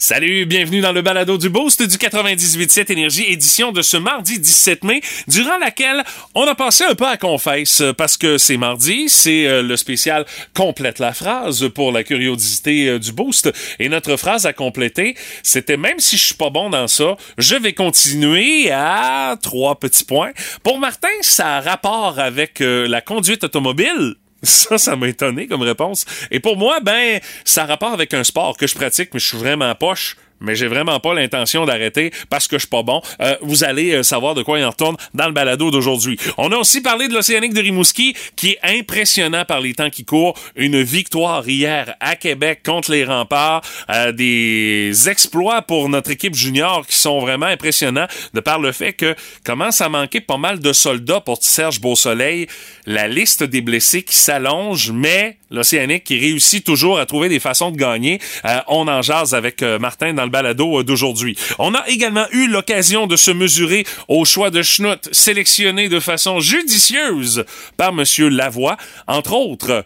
Salut, bienvenue dans le balado du Boost du 98.7 Énergie, édition de ce mardi 17 mai, durant laquelle on a passé un peu à confesse, parce que c'est mardi, c'est euh, le spécial Complète la phrase pour la curiosité euh, du Boost, et notre phrase à compléter, c'était même si je suis pas bon dans ça, je vais continuer à trois petits points. Pour Martin, ça a rapport avec euh, la conduite automobile, ça, ça m'a étonné comme réponse. Et pour moi, ben, ça a rapport avec un sport que je pratique, mais je suis vraiment poche mais j'ai vraiment pas l'intention d'arrêter parce que je suis pas bon. Euh, vous allez euh, savoir de quoi il en retourne dans le balado d'aujourd'hui. On a aussi parlé de l'Océanique de Rimouski, qui est impressionnant par les temps qui courent. Une victoire hier à Québec contre les remparts. Euh, des exploits pour notre équipe junior qui sont vraiment impressionnants de par le fait que commence à manquer pas mal de soldats pour Serge Beausoleil. La liste des blessés qui s'allonge, mais l'Océanique qui réussit toujours à trouver des façons de gagner. on en jase avec Martin dans balado d'aujourd'hui. On a également eu l'occasion de se mesurer au choix de schnout sélectionné de façon judicieuse par Monsieur Lavoie. Entre autres,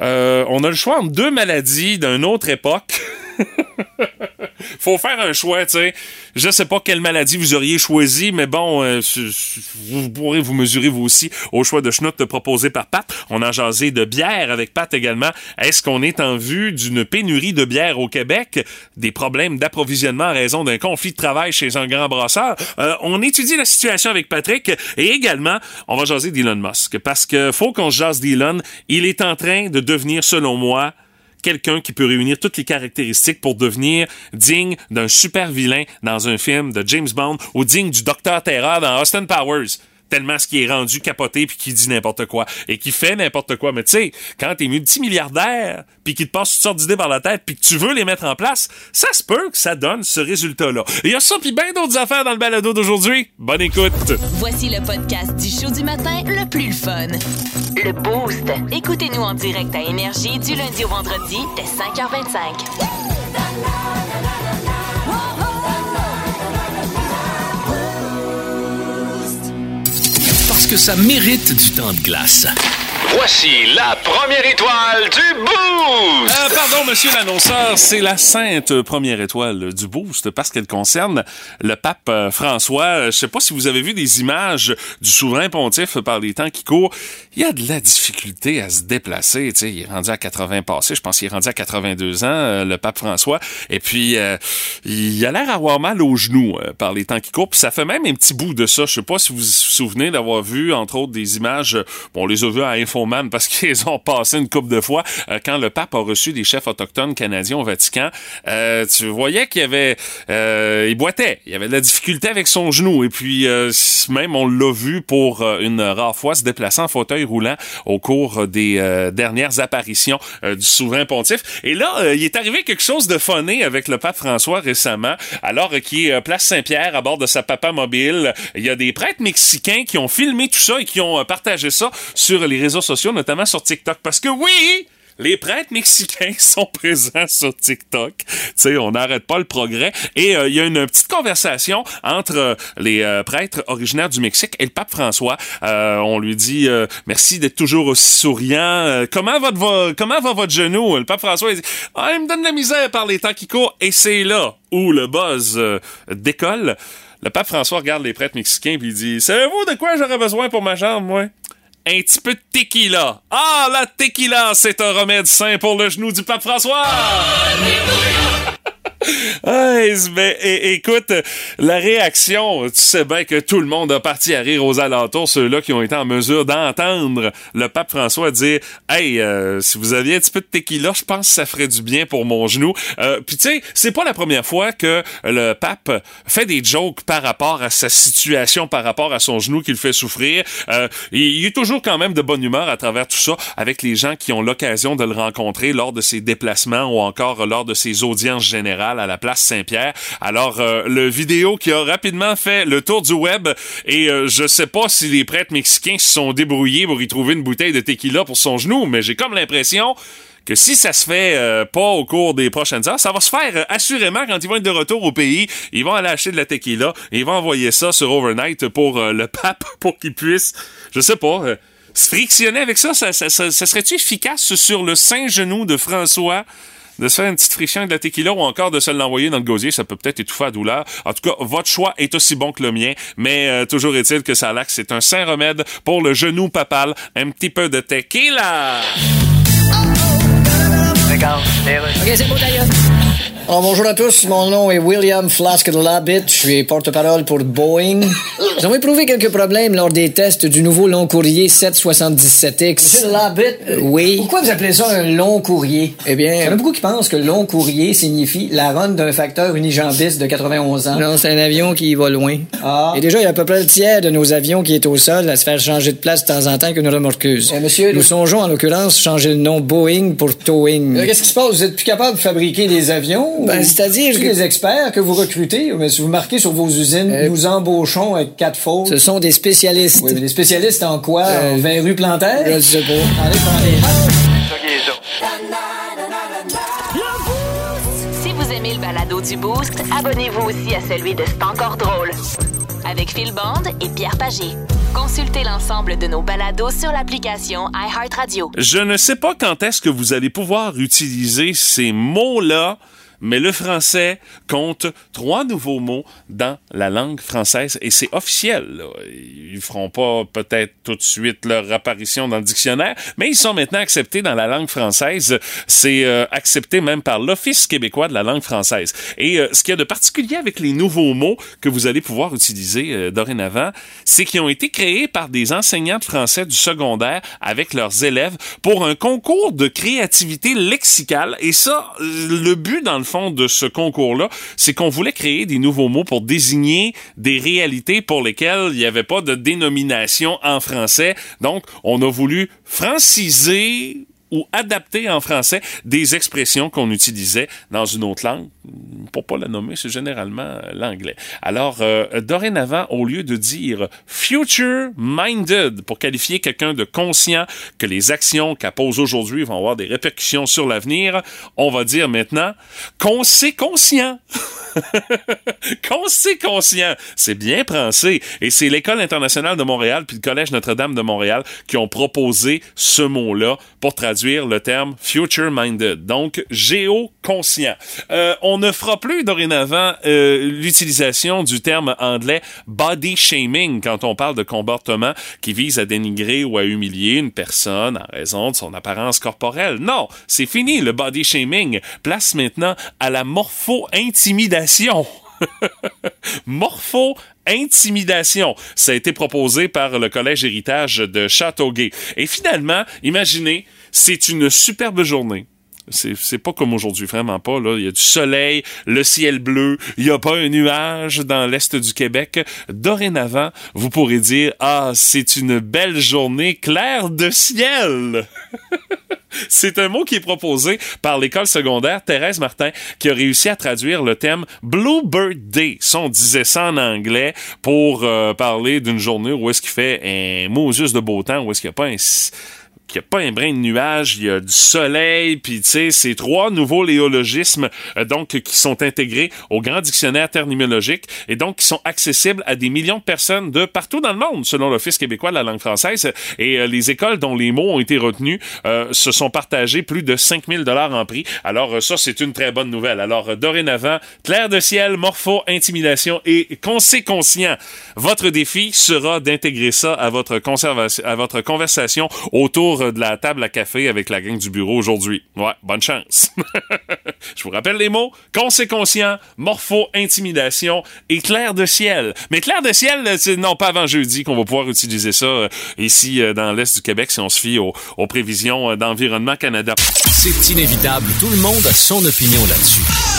euh, on a le choix entre deux maladies d'une autre époque. Faut faire un choix, tu sais. Je sais pas quelle maladie vous auriez choisi, mais bon, euh, vous pourrez vous mesurer vous aussi au choix de schnout proposé par Pat. On a jasé de bière avec Pat également. Est-ce qu'on est en vue d'une pénurie de bière au Québec? Des problèmes d'approvisionnement à raison d'un conflit de travail chez un grand brasseur? Euh, on étudie la situation avec Patrick et également, on va jaser d'Elon Musk parce que faut qu'on jase d'Elon. Il est en train de devenir, selon moi, quelqu'un qui peut réunir toutes les caractéristiques pour devenir digne d'un super vilain dans un film de James Bond ou digne du Docteur Terror dans Austin Powers tellement ce qui est rendu capoté puis qui dit n'importe quoi et qui fait n'importe quoi. Mais tu sais, quand t'es multimilliardaire puis qu'il te passe toutes sortes d'idées par la tête puis que tu veux les mettre en place, ça se peut que ça donne ce résultat-là. Il y a ça puis bien d'autres affaires dans le balado d'aujourd'hui. Bonne écoute. Voici le podcast du show du matin le plus fun. Le Boost. Écoutez-nous en direct à Énergie du lundi au vendredi dès 5h25. Parce que ça mérite du temps de glace. Voici la première étoile du Boost! Euh, pardon, monsieur l'annonceur, c'est la sainte première étoile du Boost parce qu'elle concerne le pape euh, François. Je sais pas si vous avez vu des images du souverain pontife par les temps qui courent. Il a de la difficulté à se déplacer. sais, il est rendu à 80 passés. Je pense qu'il est rendu à 82 ans, euh, le pape François. Et puis, il a l'air avoir mal aux genoux par les temps qui courent. Puis ça fait même un petit bout de ça. Je sais pas si vous vous souvenez d'avoir vu, entre autres, des images. Bon, on les a à Info parce qu'ils ont passé une coupe de fois euh, quand le pape a reçu des chefs autochtones canadiens au Vatican. Euh, tu voyais qu'il y avait, euh, il boitait, il y avait de la difficulté avec son genou et puis même on l'a vu pour une rare fois se déplacer en fauteuil roulant au cours des dernières apparitions du souverain pontife. Et là, il est arrivé quelque chose de phoné avec le pape François récemment, alors qu'il est place Saint-Pierre à bord de sa papa mobile. Il y a des prêtres mexicains qui ont filmé tout ça et qui ont partagé ça sur les réseaux sociaux, notamment sur TikTok. Parce que oui, les prêtres mexicains sont présents sur TikTok. Tu sais, on n'arrête pas le progrès. Et euh, il y a une petite conversation entre euh, les euh, prêtres originaires du Mexique et le pape François. on lui dit merci d'être toujours aussi souriant. comment va votre comment va votre genou Le pape François il dit ah, il me donne la misère par les temps qui courent. Et c'est là où le buzz décolle. Le pape François regarde les prêtres mexicains puis il dit savez-vous de quoi j'aurais besoin pour ma jambe, moi un petit peu de tequila. Ah, la tequila, c'est un remède sain pour le genou du pape François. Mais écoute, la réaction, tu sais bien que tout le monde a parti à rire aux alentours, ceux-là qui ont été en mesure d'entendre le pape François dire Hey, euh, si vous aviez un petit peu de tequila, je pense que ça ferait du bien pour mon genou. Euh, Puis tu sais, c'est pas la première fois que le pape fait des jokes par rapport à sa situation, par rapport à son genou qu'il fait souffrir. Euh, il est toujours quand même de bonne humeur à travers tout ça avec les gens qui ont l'occasion de le rencontrer lors de ses déplacements ou encore lors de ses audiences générales à la place Saint-Pierre. Alors, euh, le vidéo qui a rapidement fait le tour du web et euh, je sais pas si les prêtres mexicains se sont débrouillés pour y trouver une bouteille de tequila pour son genou, mais j'ai comme l'impression que si ça se fait euh, pas au cours des prochaines heures, ça va se faire assurément quand ils vont être de retour au pays. Ils vont aller acheter de la tequila et ils vont envoyer ça sur Overnight pour le pape pour qu'il puisse, je sais pas, se frictionner avec ça. Ça, ça, ça serait-tu efficace sur le saint genou de François? De se faire une petite friction de la tequila ou encore de se l'envoyer dans le gosier, ça peut peut-être étouffer la douleur. En tout cas, votre choix est aussi bon que le mien, mais euh, toujours est-il que ça laxe, c'est un saint remède pour le genou papal, un petit peu de tequila. OK, c'est beau d'ailleurs. Alors, bonjour à tous, mon nom est William Flask de Labbit, je suis porte-parole pour Boeing. Nous avons éprouvé quelques problèmes lors des tests du nouveau long courrier 777X. Monsieur Labbit, Euh, oui. pourquoi vous appelez ça un long courrier? Eh bien, Il y en a beaucoup qui pensent que long courrier signifie la run d'un facteur unijambiste de 91 ans. non, c'est un avion qui va loin. Ah. Et déjà, il y a à peu près le tiers de nos avions qui est au sol à se faire changer de place de temps en temps qu'une remorqueuse. Euh, monsieur, Nous songeons en l'occurrence changer le nom Boeing pour Towing. Euh, Qu'est-ce qui se passe? Vous êtes plus capable de fabriquer des avions? Ben, c'est-à-dire Tous que- les experts que vous recrutez, mais si vous marquez sur vos usines, Euh, nous embauchons avec quatre fautes. Ce sont des spécialistes. Oui, mais des spécialistes en quoi? Euh, en 20 rue Plantaire? Je sais pas. Allez. Si vous aimez le balado du Boost, abonnez-vous aussi à celui de C'est encore drôle. Avec Phil Bond et Pierre Pagé. Consultez l'ensemble de nos balados sur l'application iHeartRadio. Je ne sais pas quand est-ce que vous allez pouvoir utiliser ces mots-là, mais le français compte trois nouveaux mots dans la langue française et c'est officiel. là. Ils feront pas peut-être tout de suite leur apparition dans le dictionnaire, mais ils sont maintenant acceptés dans la langue française. C'est euh, accepté même par l'Office québécois de la langue française. Et euh, ce qu'il y a de particulier avec les nouveaux mots que vous allez pouvoir utiliser euh, dorénavant, c'est qu'ils ont été créés par des enseignants de français du secondaire avec leurs élèves pour un concours de créativité lexicale. Et ça, le but dans le fond de ce concours-là, c'est qu'on voulait créer des nouveaux mots pour désigner des réalités pour lesquelles il n'y avait pas de dénomination en français. Donc, on a voulu franciser ou adapter en français des expressions qu'on utilisait dans une autre langue. Pour pas la nommer, c'est généralement euh, l'anglais. Alors, euh, dorénavant, au lieu de dire future minded pour qualifier quelqu'un de conscient que les actions qu'elle pose aujourd'hui vont avoir des répercussions sur l'avenir, on va dire maintenant qu'on sait conscient. sait conscient. C'est bien pensé. Et c'est l'École internationale de Montréal puis le Collège Notre-Dame de Montréal qui ont proposé ce mot-là pour traduire le terme future minded. Donc, géo-conscient. Euh, on ne fera plus dorénavant euh, l'utilisation du terme anglais body shaming quand on parle de comportement qui vise à dénigrer ou à humilier une personne en raison de son apparence corporelle. Non, c'est fini le body shaming. Place maintenant à la morpho-intimidation. Morpho intimidation. Ça a été proposé par le Collège Héritage de Châteauguay. Et finalement, imaginez, c'est une superbe journée. C'est, pas comme aujourd'hui, vraiment pas. Là. Il y a du soleil, le ciel bleu, il n'y a pas un nuage dans l'est du Québec. Dorénavant, vous pourrez dire Ah, c'est une belle journée claire de ciel. C'est un mot qui est proposé par l'école secondaire Thérèse Martin qui a réussi à traduire le thème Bluebird Day. Ça, on disait ça en anglais pour euh, parler d'une journée où est-ce qu'il fait un Moses de beau temps, où est-ce qu'il n'y a pas un qu'il n'y a pas un brin de nuage, il y a du soleil, puis tu sais, c'est trois nouveaux léologismes euh, donc qui sont intégrés au grand dictionnaire terminologique et donc qui sont accessibles à des millions de personnes de partout dans le monde, selon l'Office québécois de la langue française. Et euh, les écoles dont les mots ont été retenus euh, se sont partagés plus de 5000 dollars en prix. Alors euh, ça, c'est une très bonne nouvelle. Alors dorénavant, clair de ciel, morpho, intimidation et consé conscient. Votre défi sera d'intégrer ça à votre à votre conversation autour de la table à café avec la gang du bureau aujourd'hui. Ouais, bonne chance. Je vous rappelle les mots. Consé conscient, morpho, intimidation et clair de ciel. Mais clair de ciel, c'est non pas avant jeudi qu'on va pouvoir utiliser ça euh, ici euh, dans l'Est du Québec si on se fie aux, prévisions euh, d'Environnement Canada. C'est inévitable, tout le monde a son opinion là-dessus.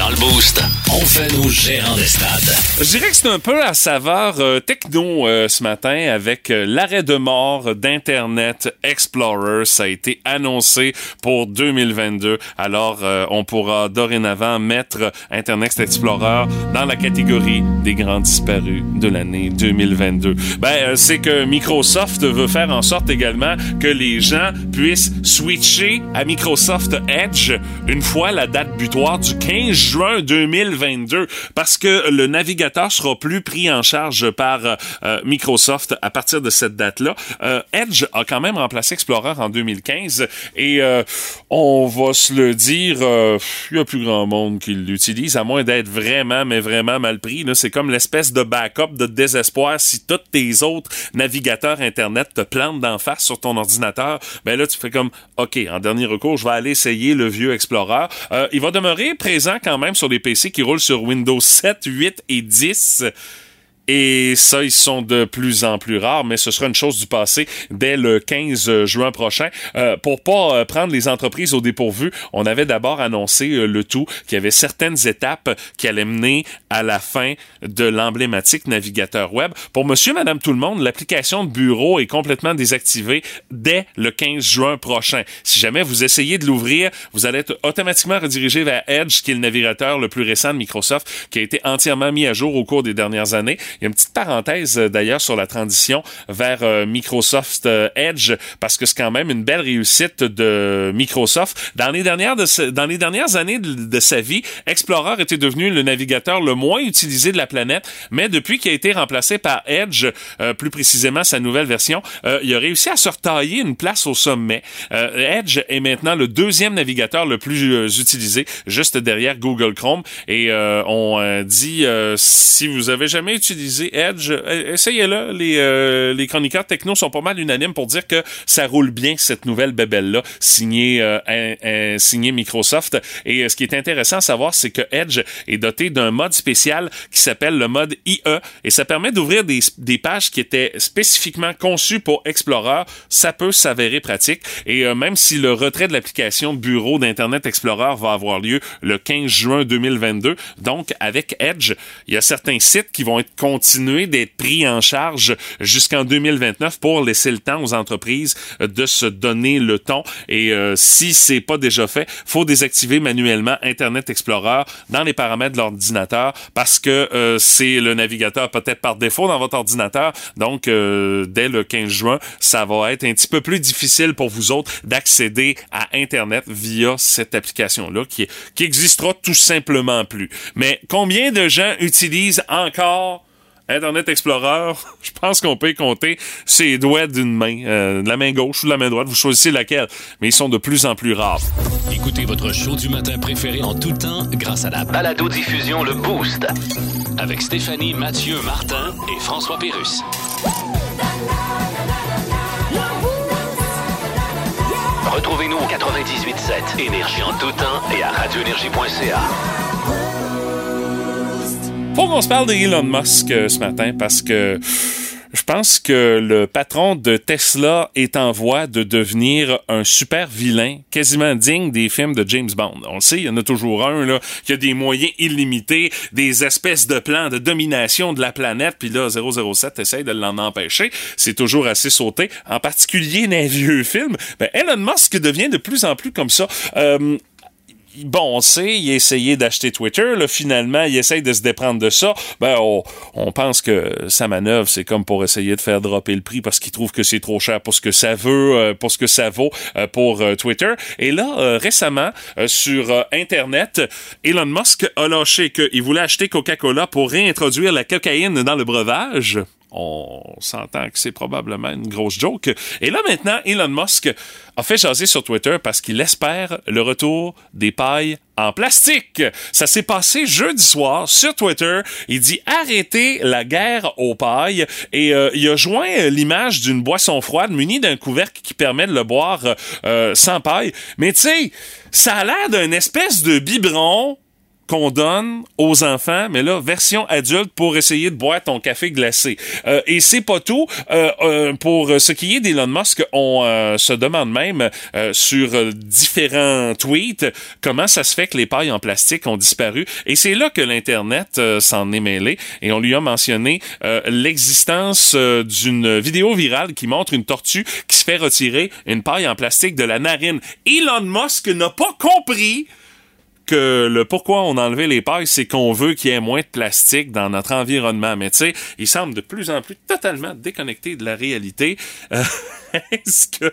Dans le boost, on fait nos gérants des stades. Je dirais que c'est un peu à saveur euh, techno euh, ce matin avec euh, l'arrêt de mort d'Internet Explorer. Ça a été annoncé pour 2022. Alors, on pourra dorénavant mettre Internet Explorer dans la catégorie des grands disparus de l'année 2022. Ben, c'est que Microsoft veut faire en sorte également que les gens puissent switcher à Microsoft Edge une fois la date butoir du 15 juin juin 2022 parce que le navigateur sera plus pris en charge par euh, Microsoft à partir de cette date-là. Euh, Edge a quand même remplacé Explorer en 2015 et euh, on va se le dire, il y a plus grand monde qui l'utilise à moins d'être vraiment, mais vraiment mal pris. C'est comme l'espèce de backup de désespoir si tous tes autres navigateurs Internet te plantent d'en face sur ton ordinateur. Ben là, tu fais comme, OK, en dernier recours, je vais aller essayer le vieux Explorer. il va demeurer présent quand même sur des PC qui roulent sur Windows 7, 8 et 10. Et ça, ils sont de plus en plus rares, mais ce sera une chose du passé dès le 15 juin prochain. Euh, pour pas euh, prendre les entreprises au dépourvu, on avait d'abord annoncé euh, le tout qu'il y avait certaines étapes qui allaient mener à la fin de l'emblématique navigateur web. Pour monsieur, madame, tout le monde, l'application de bureau est complètement désactivée dès le 15 juin prochain. Si jamais vous essayez de l'ouvrir, vous allez être automatiquement redirigé vers Edge, qui est le navigateur le plus récent de Microsoft, qui a été entièrement mis à jour au cours des dernières années. Il y a une petite parenthèse euh, d'ailleurs sur la transition vers euh, Microsoft euh, Edge parce que c'est quand même une belle réussite de Microsoft. Dans les dernières de dans les dernières années de, sa vie, Explorer était devenu le navigateur le moins utilisé de la planète, mais depuis qu'il a été remplacé par Edge, plus précisément sa nouvelle version, il a réussi à se retailler une place au sommet. Edge est maintenant le deuxième navigateur le plus utilisé, juste derrière Google Chrome. Et on dit si vous avez jamais utilisé Edge, euh, essayez-le. Les, euh, les chroniqueurs techno sont pas mal unanimes pour dire que ça roule bien, cette nouvelle bébelle-là, signée, euh, signée Microsoft. Et ce qui est intéressant à savoir, c'est que Edge est doté d'un mode spécial qui s'appelle le mode IE. Et ça permet d'ouvrir des, des pages qui étaient spécifiquement conçues pour Explorer. Ça peut s'avérer pratique. Et même si le retrait de l'application bureau d'Internet Explorer va avoir lieu le 15 juin 2022, donc avec Edge, il y a certains sites qui vont être continuer d'être pris en charge jusqu'en 2029 pour laisser le temps aux entreprises de se donner le ton. Et euh, si c'est pas déjà fait, faut désactiver manuellement Internet Explorer dans les paramètres de l'ordinateur parce que euh, c'est le navigateur peut-être par défaut dans votre ordinateur. Donc, euh, dès le 15 juin, ça va être un petit peu plus difficile pour vous autres d'accéder à Internet via cette application-là qui, qui existera tout simplement plus. Mais combien de gens utilisent encore Internet Explorer, je pense qu'on peut compter ses doigts d'une main, euh, de la main gauche ou de la main droite, vous choisissez laquelle, mais ils sont de plus en plus rares. Écoutez votre show du matin préféré en tout temps grâce à la balado-diffusion Le Boost avec Stéphanie, Mathieu, Martin et François Pérus. Retrouvez-nous au 98.7 Énergie en tout temps et à radioénergie.ca. Faut qu'on se parle d'Elon Musk euh, ce matin parce que je pense que le patron de Tesla est en voie de devenir un super vilain, quasiment digne des films de James Bond. On le sait, il y en a toujours un là qui a des moyens illimités, des espèces de plans de domination de la planète, puis là 007 essaye de l'en empêcher. C'est toujours assez sauté, en particulier dans les vieux films. Ben, Elon Musk devient de plus en plus comme ça. Euh, bon, on sait, il a essayé d'acheter Twitter, là, finalement, il essaye de se déprendre de ça. Ben, on, pense que sa manœuvre, c'est comme pour essayer de faire dropper le prix parce qu'il trouve que c'est trop cher pour ce que ça veut, euh, pour ce que ça vaut euh, pour euh, Twitter. Et là, récemment, sur Internet, Elon Musk a lâché qu'il voulait acheter Coca-Cola pour réintroduire la cocaïne dans le breuvage on s'entend que c'est probablement une grosse joke. Et là maintenant, Elon Musk a fait jaser sur Twitter parce qu'il espère le retour des pailles en plastique. Ça s'est passé jeudi soir sur Twitter. Il dit arrêtez la guerre aux pailles et euh, il a joint l'image d'une boisson froide munie d'un couvercle qui permet de le boire euh, sans paille. Mais tu sais, ça a l'air d'un espèce de biberon qu'on donne aux enfants, mais là, version adulte pour essayer de boire ton café glacé. Euh, et c'est pas tout. Euh, euh, pour ce qui est d'Elon Musk, on se demande même sur différents tweets comment ça se fait que les pailles en plastique ont disparu. Et c'est là que l'Internet s'en est mêlé. Et on lui a mentionné l'existence d'une vidéo virale qui montre une tortue qui se fait retirer une paille en plastique de la narine. Elon Musk n'a pas compris le pourquoi on a les pailles, c'est qu'on veut qu'il y ait moins de plastique dans notre environnement. Mais tu sais, il semble de plus en plus totalement déconnecté de la réalité. Euh, Est-ce que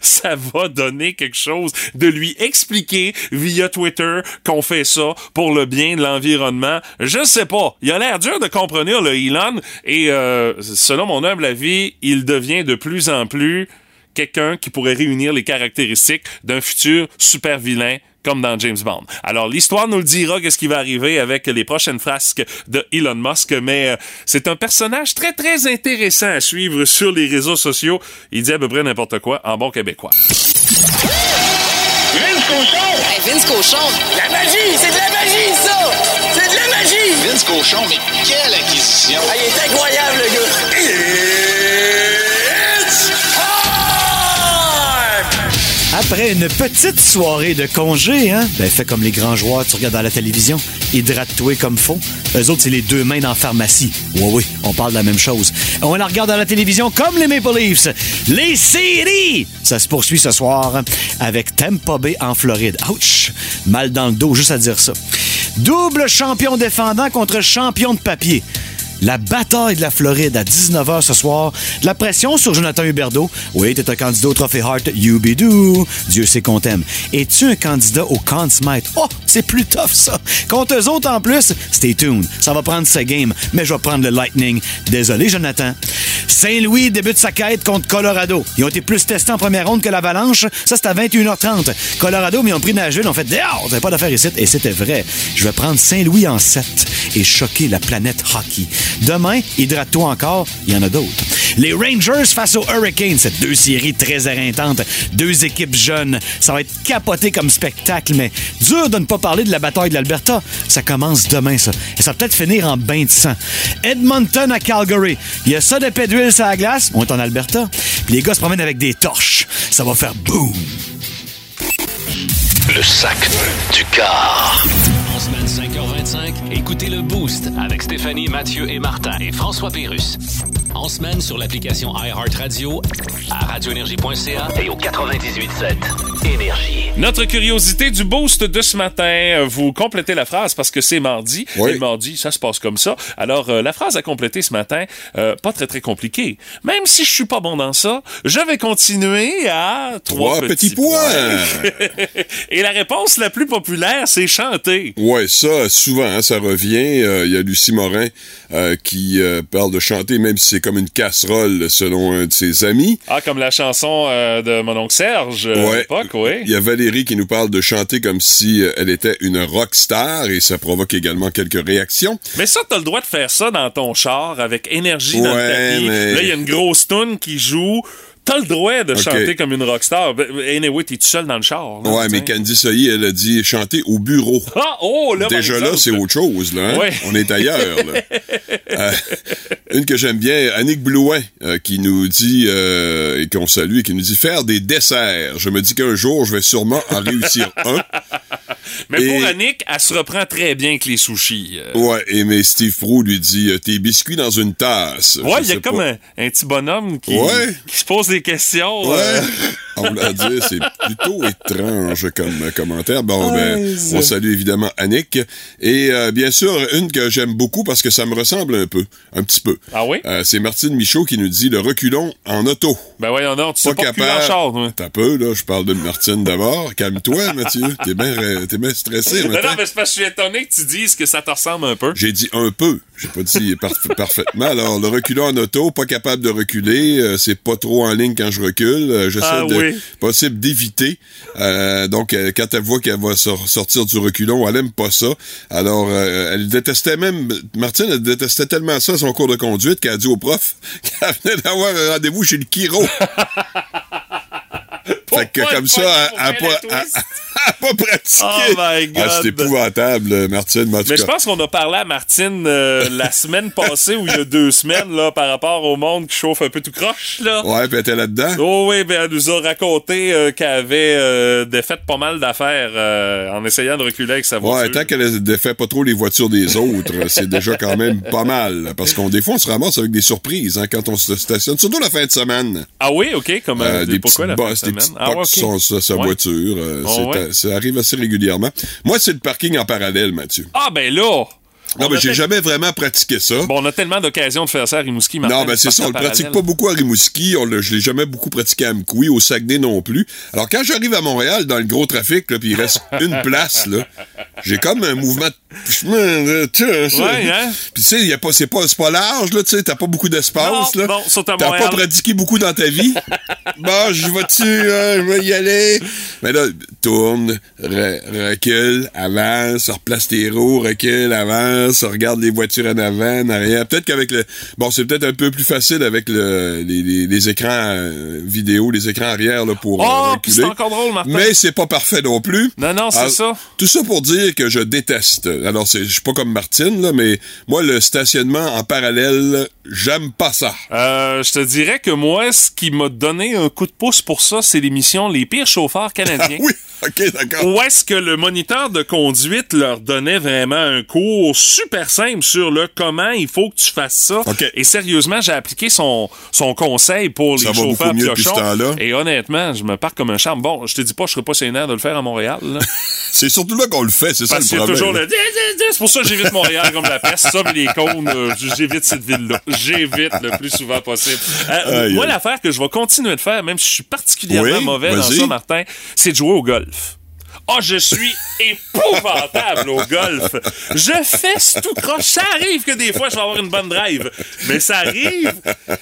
ça va donner quelque chose de lui expliquer via Twitter qu'on fait ça pour le bien de l'environnement? Je sais pas. Il a l'air dur de comprendre le Elon et euh, selon mon humble avis, il devient de plus en plus quelqu'un qui pourrait réunir les caractéristiques d'un futur super vilain comme dans James Bond. Alors l'histoire nous le dira qu'est-ce qui va arriver avec les prochaines frasques de Elon Musk, mais euh, c'est un personnage très très intéressant à suivre sur les réseaux sociaux. Il dit à peu près n'importe quoi en bon québécois. Vince Cochon! Hey, Vince Cochon! La magie! C'est de la magie, ça! C'est de la magie! Vince Cochon, mais quelle acquisition! Ah, il est incroyable, le gars! Après une petite soirée de congé, hein, ben fais comme les grands joueurs, tu regardes à la télévision, hydrate-toi comme faut. Eux autres, c'est les deux mains dans pharmacie. Oui, oui, on parle de la même chose. On la regarde à la télévision comme les Maple Leafs. Les séries! Ça se poursuit ce soir avec Tampa Bay en Floride. Ouch! Mal dans le dos, juste à dire ça. Double champion défendant contre champion de papier. La bataille de la Floride à 19h ce soir. La pression sur Jonathan Huberdeau. Oui, t'es un candidat au Trophée Hart. Youbidou. Dieu sait qu'on t'aime. Es-tu un candidat au Conn Smythe? Oh, c'est plus tough, ça. Contre eux autres, en plus, stay tuned. Ça va prendre sa game, mais je vais prendre le Lightning. Désolé, Jonathan. Saint-Louis débute sa quête contre Colorado. Ils ont été plus testés en première ronde que l'Avalanche. Ça, c'est à 21h30. Colorado, mais ils ont pris Nashville. On fait dehors, t'as pas d'affaires ici. Et c'était vrai. Je vais prendre Saint-Louis en 7 et choquer la planète hockey. Demain, hydrate-toi encore, il y en a d'autres. Les Rangers face aux Hurricanes, c'est deux séries très éreintantes, deux équipes jeunes. Ça va être capoté comme spectacle, mais dur de ne pas parler de la bataille de l'Alberta. Ça commence demain, ça. Et ça va peut-être finir en bain de sang. Edmonton à Calgary. Il y a ça d'épais d'huile sur la glace. On est en Alberta. Puis les gars se promènent avec des torches. Ça va faire boum. Le sac du car. En semaine 5h25, écoutez le Boost avec Stéphanie, Mathieu et Martin et François Pérus. En semaine sur l'application iHeartRadio, À radioénergie.ca et au 98.7 Énergie. Notre curiosité du boost de ce matin, euh, vous complétez la phrase parce que c'est mardi. Oui. Et mardi, ça se passe comme ça. Alors, euh, la phrase à compléter ce matin, euh, pas très très compliquée. Même si je suis pas bon dans ça, je vais continuer à trois, Trois petits points. Et la réponse la plus populaire, c'est chanter. Ouais, ça, souvent, hein, ça revient. Euh, Il y a Lucie Morin euh, qui euh, parle de chanter, même si c'est comme une casserole, selon un de ses amis. Ah, comme la chanson de mon oncle Serge euh, à Ouais. l'époque, oui. Il y a Valérie qui nous parle de chanter comme si elle était une rock star et ça provoque également quelques réactions. Mais ça, t'as le droit de faire ça dans ton char avec énergie dans le Ouais, tapis. mais- Là, il y a une grosse tune qui joue. T'as le droit de chanter comme une rockstar. Ben, Anyway, t'es tout seul dans le char. là, Ouais, mais. Candy Soyi, elle a dit chanter au bureau. Ah, oh, là, Déjà là, c'est autre chose, là. hein? Ouais. On est ailleurs, là. Euh, une que j'aime bien, Annick Blouin, euh, qui nous dit, euh, et qu'on salue, et qui nous dit faire des desserts. Je me dis qu'un jour, je vais sûrement en réussir un. Mais Et- pour Annick, elle se reprend très bien avec les sushis. euh. Ouais, et mais Steve Prou lui dit, euh, tes biscuits dans une tasse. Ouais, il y a sais comme pas. un, un petit bonhomme qui, Ouais. qui se pose des questions. Ouais. euh. On l'a dit, c'est plutôt étrange comme commentaire. Bon, ben, on salue évidemment Annick. Et euh, bien sûr, une que j'aime beaucoup parce que ça me ressemble un peu, un petit peu. Ah oui? Euh, c'est Martine Michaud qui nous dit le reculon en auto. Ben voyons donc, tu sais pas en char, toi. T'as peu, là, je parle de Martine d'abord. Calme-toi, Mathieu. T'es bien t'es bien stressé, Non, mais c'est parce que je suis étonné que tu dises que ça te ressemble un peu. J'ai dit un peu. J'ai pas dit parf- parfaitement. Alors, le reculon en auto, pas capable de reculer. euh, c'est pas trop en ligne quand je recule. euh, J'essaie Ah de oui. possible d'éviter. Euh, donc, euh, quand elle voit qu'elle va sor- sortir du reculon, elle aime pas ça. Alors, euh, elle détestait même... Martine, elle détestait tellement ça, son cours de conduite, qu'elle a dit au prof qu'elle venait d'avoir un rendez-vous chez le chiro. fait que comme ça, faire pas, pratiqué. Oh my God. Ah, c'est épouvantable, Martine. mais je pense qu'on a parlé à Martine euh, la semaine passée ou il y a deux semaines là, par rapport au monde qui chauffe un peu tout croche. Là. Ouais, puis elle était là-dedans. Oh oui, ben elle nous a raconté euh, qu'elle avait euh, défait pas mal d'affaires euh, en essayant de reculer avec sa voiture. Ouais, tant qu'elle ne défait pas trop les voitures des autres, c'est déjà quand même pas mal. Parce qu'on des fois, on se ramasse avec des surprises hein, quand on se stationne, surtout la fin de semaine. Ah oui, ok, comme Euh, euh, des pourquoi la fin de des semaine? petites Ah, sur sa, sa Ouais. voiture. euh, Oh, c'est ouais. ça, ça arrive assez régulièrement. Moi, c'est le parking en parallèle, Mathieu. Ah, ben là! Non, On mais j'ai jamais vraiment pratiqué ça. Bon, on a tellement d'occasions de faire ça à Rimouski, Martin, Non, ben de c'est ça, on le pratique pas beaucoup à Rimouski, on je l'ai jamais beaucoup pratiqué à Mkoui, au Saguenay non plus. Alors quand j'arrive à Montréal, dans le gros trafic, là, puis il reste une place, là, j'ai comme un mouvement de... Ouais, hein? Puis tu sais, pas, c'est pas, large, là, tu sais, t'as pas beaucoup d'espace, là. non, T'as pas pratiqué beaucoup dans ta vie. bon, je vais dessus, hein, je vais y aller. Mais là, tourne, re- recule, avance, replace tes roues, recule, avance, regarde les voitures en avant, en arrière. Peut-être qu'avec le... Bon, c'est peut-être un peu plus facile avec le, les, les- les écrans euh, vidéo, les écrans arrière, là, pour euh, Oh, reculer. c'est encore drôle, Martin. Mais c'est pas parfait non plus. Non, non, c'est ça. Tout ça pour dire que je déteste. Alors, je suis pas comme Martine, là, mais moi, le stationnement en parallèle, j'aime pas ça. Euh, je te dirais que moi, ce qui m'a donné un coup de pouce pour ça, c'est l'émission Les pires chauffeurs canadiens. oui, ok, d'accord. Où est-ce que le moniteur de conduite leur donnait vraiment un cours super simple sur le comment il faut que tu fasses ça. Et sérieusement, j'ai appliqué son, son conseil pour les Ça chauffeurs piochons. Et honnêtement, je me pars comme un charme. Bon, je te dis pas, je serais pas sénère de le faire à Montréal. C'est surtout là qu'on le fait, c'est ça Parce le problème. toujours le... C'est pour ça que j'évite Montréal comme la peste. Ça, les cônes, euh, j'évite cette ville-là. J'évite le plus souvent possible. Euh, moi, l'affaire que je vais continuer de faire, même si je suis particulièrement Oui, mauvais dans ça, Martin, c'est de jouer au golf. Oh, je suis épouvantable au golf. Je fesse tout croche. Ça arrive que des fois, je vais avoir une bonne drive. Mais ça arrive.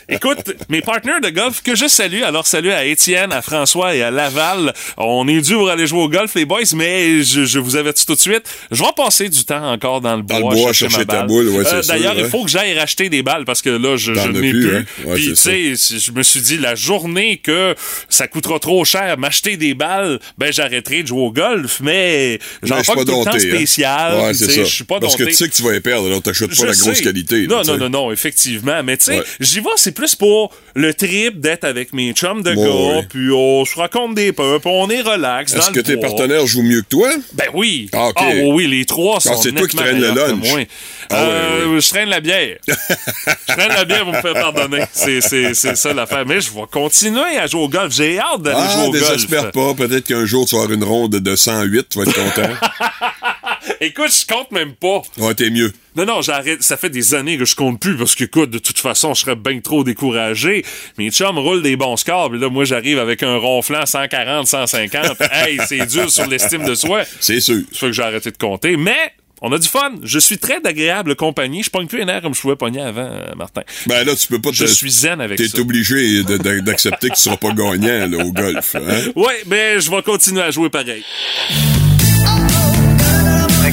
Écoute, mes partenaires de golf que je salue, alors salut à Étienne, à François et à Laval. On est dû pour aller jouer au golf, les boys, mais je, je vous avertis tout de suite, je vais passer du temps encore dans le bois, le bois, chercher, chercher ma ta boule, ouais, Euh, D'ailleurs, il ouais. faut que j'aille racheter des balles parce que là, je, n'ai plus, hein? Ouais, Puis, tu sais, je me suis dit, la journée que ça coûtera trop cher m'acheter des balles, ben j'arrêterai de jouer au golf, mais j'en pas tout le temps hein. spécial. Ouais. Je suis pas Parce que tu sais que tu vas les perdre, alors t'achètes pas Je la grosse qualité. Non, là, non, non, non, effectivement. Mais tu sais, Ouais. j'y vais, c'est plus pour le trip d'être avec mes chums de gars, puis on se raconte des peu, puis on est relax Est-ce que tes partenaires jouent mieux que toi? Ben oui. Ah, ok. oui, oui, les trois sont Ah, c'est toi qui traînes le lunch. Ah, Euh, Je traîne la bière. je traîne la bière pour me faire pardonner. C'est, ça l'affaire. Mais je vais continuer à jouer au golf. J'ai hâte d'aller Ah, jouer au golf. désespère pas. Peut-être qu'un jour, tu vas avoir une ronde de 108, tu vas être content. Écoute, je compte même pas. ouais, t'es mieux. Non, non, j'arrête. Ça fait des années que je compte plus parce que, écoute, de toute façon, je serais bien trop découragé. Mes chums roulent des bons scores, puis là, moi, j'arrive avec un ronflant 140, 150. hey, c'est dur sur l'estime de soi. C'est sûr. Ça fait que j'ai arrêté de compter. Mais, on a du fun. Je suis très d'agréable compagnie. Je pogne plus les nerfs comme je pouvais pogner avant, euh, Martin. Ben là, tu peux pas te... Je suis zen avec T'es ça. obligé de- de- d'accepter que tu seras pas gagnant là, au golf. Hein? Ouais, mais je vais continuer à jouer pareil. OK,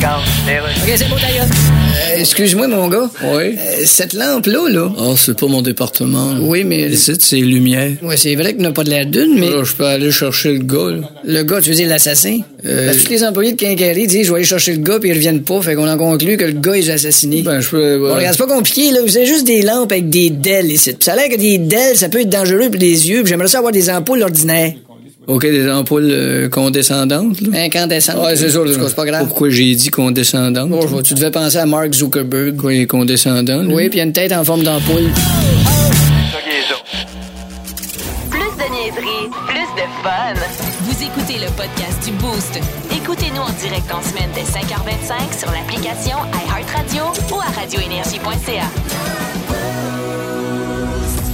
c'est. Euh, excuse-moi, mon gars. Oui. cette lampe-là, là. Oh, c'est pas mon département. là. Oui, mais. Ici, c'est lumière. Ouais, c'est vrai que n'a pas de l'air d'une, mais. Là, je peux aller chercher le gars, là. Le gars, tu veux dire l'assassin? Euh, Parce que tous les employés de Quincaillerie disent, je vais aller chercher le gars, puis ils reviennent pas, fait qu'on en conclut que le gars, il est assassiné. Ben, je peux... Bon, regarde, c'est pas compliqué, là. Vous avez juste des lampes avec des DEL ici. Puis ça a l'air que des DEL, ça peut être dangereux pour les yeux, puis j'aimerais ça avoir des ampoules ordinaires. OK, des ampoules euh, condescendantes, là? Incandescentes. Ouais, c'est ça. C'est pas grave. Pourquoi j'ai dit condescendante? Bon, je vois, tu devais penser à Mark Zuckerberg. Quoi, il est condescendant, lui? Oui, puis il y a une tête en forme d'ampoule. Plus de niaiserie, plus de fun. Vous écoutez le podcast du Boost. Écoutez-nous en direct en semaine dès 5h25 sur l'application iHeartRadio ou à radioénergie.ca.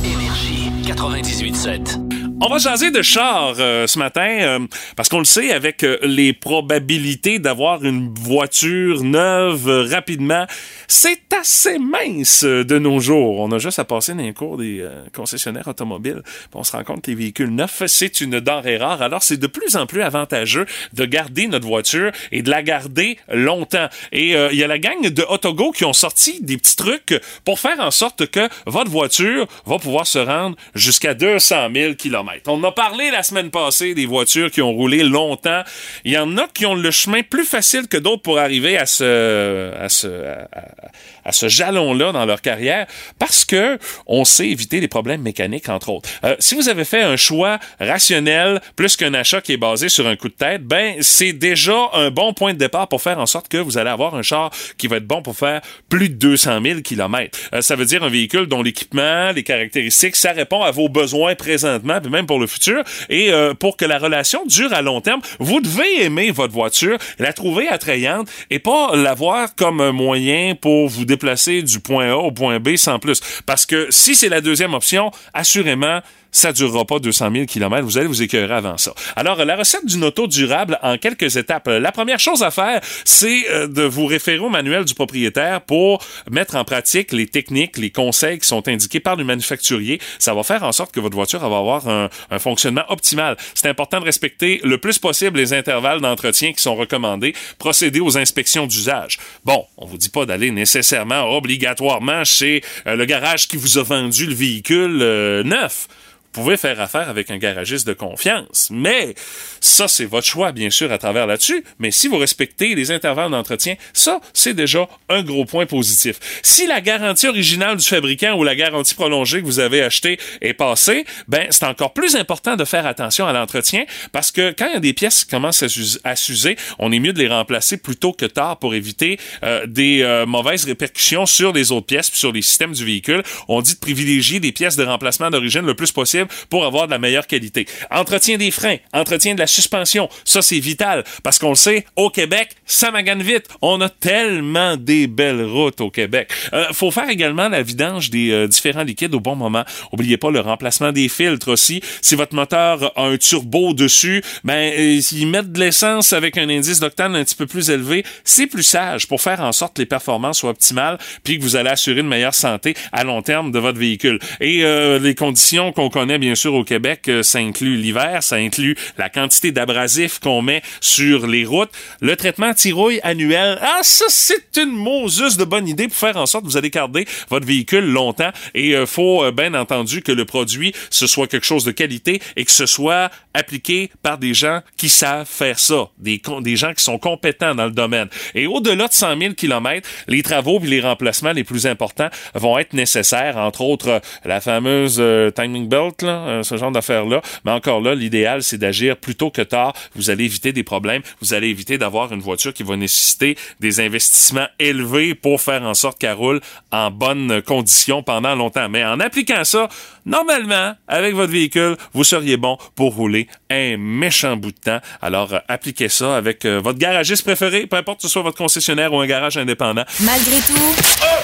Énergie 98.7. On va jaser de char euh, ce matin euh, parce qu'on le sait avec euh, les probabilités d'avoir une voiture neuve rapidement, c'est assez mince de nos jours. On a juste à passer dans les cours des concessionnaires automobiles, on se rend compte que les véhicules neufs, c'est une denrée rare. Alors c'est de plus en plus avantageux de garder notre voiture et de la garder longtemps. Et il y a la gang de Autogo qui ont sorti des petits trucs pour faire en sorte que votre voiture va pouvoir se rendre jusqu'à 200 000 km. On a parlé la semaine passée des voitures qui ont roulé longtemps. Il y en a qui ont le chemin plus facile que d'autres pour arriver à ce, à ce, à, à- à ce jalon-là dans leur carrière parce que on sait éviter des problèmes mécaniques, entre autres. Euh, si vous avez fait un choix rationnel plus qu'un achat qui est basé sur un coup de tête, ben, c'est déjà un bon point de départ pour faire en sorte que vous allez avoir un char qui va être bon pour faire plus de 200 000 km. ça veut dire un véhicule dont l'équipement, les caractéristiques, ça répond à vos besoins présentement, puis même pour le futur. Et euh, pour que la relation dure à long terme, vous devez aimer votre voiture, la trouver attrayante et pas l'avoir comme un moyen pour vous déplacer du point A au point B sans plus. Parce que si c'est la deuxième option, assurément, ça durera pas 200 000 km. Vous allez vous écœurer avant ça. Alors, la recette d'une auto durable en quelques étapes. La première chose à faire, c'est euh, de vous référer au manuel du propriétaire pour mettre en pratique les techniques, les conseils qui sont indiqués par le manufacturier. Ça va faire en sorte que votre voiture va avoir un, un fonctionnement optimal. C'est important de respecter le plus possible les intervalles d'entretien qui sont recommandés, procéder aux inspections d'usage. Bon, on vous dit pas d'aller nécessairement obligatoirement chez euh, le garage qui vous a vendu le véhicule euh, neuf pouvez faire affaire avec un garagiste de confiance. Mais ça, c'est votre choix, bien sûr, à travers là-dessus. Mais si vous respectez les intervalles d'entretien, ça, c'est déjà un gros point positif. Si la garantie originale du fabricant ou la garantie prolongée que vous avez achetée est passée, ben, c'est encore plus important de faire attention à l'entretien parce que quand il y a des pièces qui commencent à s'user, on est mieux de les remplacer plus tôt que tard pour éviter euh, des euh, mauvaises répercussions sur les autres pièces puis sur les systèmes du véhicule. On dit de privilégier des pièces de remplacement d'origine le plus possible pour avoir de la meilleure qualité. Entretien des freins, entretien de la suspension, ça c'est vital parce qu'on le sait, au Québec, ça magane vite. On a tellement des belles routes au Québec. Euh, faut faire également la vidange des euh, différents liquides au bon moment. Oubliez pas le remplacement des filtres aussi. Si votre moteur a un turbo dessus, ben euh, s'ils mettent de l'essence avec un indice d'octane un petit peu plus élevé, c'est plus sage pour faire en sorte que les performances soient optimales puis que vous allez assurer une meilleure santé à long terme de votre véhicule. Et euh, les conditions qu'on connaît bien sûr au Québec, euh, ça inclut l'hiver, ça inclut la quantité d'abrasifs qu'on met sur les routes, le traitement tirouille annuel. Ah, ça c'est une Moses de bonne idée pour faire en sorte que vous allez garder votre véhicule longtemps et euh, faut euh, bien entendu que le produit ce soit quelque chose de qualité et que ce soit appliqué par des gens qui savent faire ça, des, des gens qui sont compétents dans le domaine. Et au-delà de 100 000 km, les travaux et les remplacements les plus importants vont être nécessaires, entre autres la fameuse timing belt, euh, ce genre d'affaires-là. Mais encore là, l'idéal, c'est d'agir plus tôt que tard. Vous allez éviter des problèmes. Vous allez éviter d'avoir une voiture qui va nécessiter des investissements élevés pour faire en sorte qu'elle roule en bonnes conditions pendant longtemps. Mais en appliquant ça, normalement, avec votre véhicule, vous seriez bon pour rouler un méchant bout de temps. Alors, euh, appliquez ça avec euh, votre garagiste préféré, peu importe que ce soit votre concessionnaire ou un garage indépendant. Malgré tout,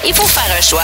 il faut faire un choix.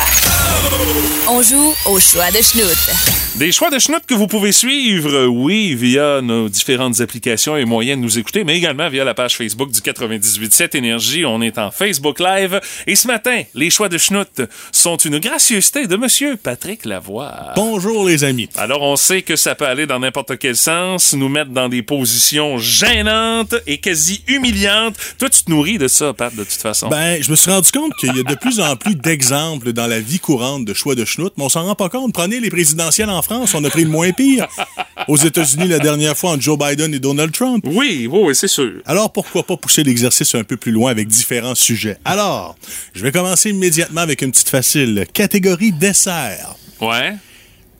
On joue au choix de Schnout. Des choix de Schnout que vous pouvez suivre, euh, oui, via nos différentes applications et moyens de nous écouter, mais également via la page Facebook du 98.7 Énergie. On est en Facebook Live. Et ce matin, les choix de Schnout sont une gracieuseté de Monsieur Patrick Lavoie. Bonjour les amis. Alors on sait que ça peut aller dans n'importe quel sens, nous mettre dans des positions gênantes et quasi humiliantes. Toi, tu te nourris de ça, Pat, de toute façon. Ben, je me suis rendu compte qu'il y a de plus en plus d'exemples dans la vie courante de choix de Schnout, mais on s'en rend pas compte. Prenez les présidentielles en France, on a pris le moins pire. Aux États-Unis, la dernière fois, entre Joe Biden et Donald Trump. Oui, oui, c'est sûr. Alors, pourquoi pas pousser l'exercice un peu plus loin avec différents sujets? Alors, je vais commencer immédiatement avec une petite facile. Catégorie dessert. Ouais.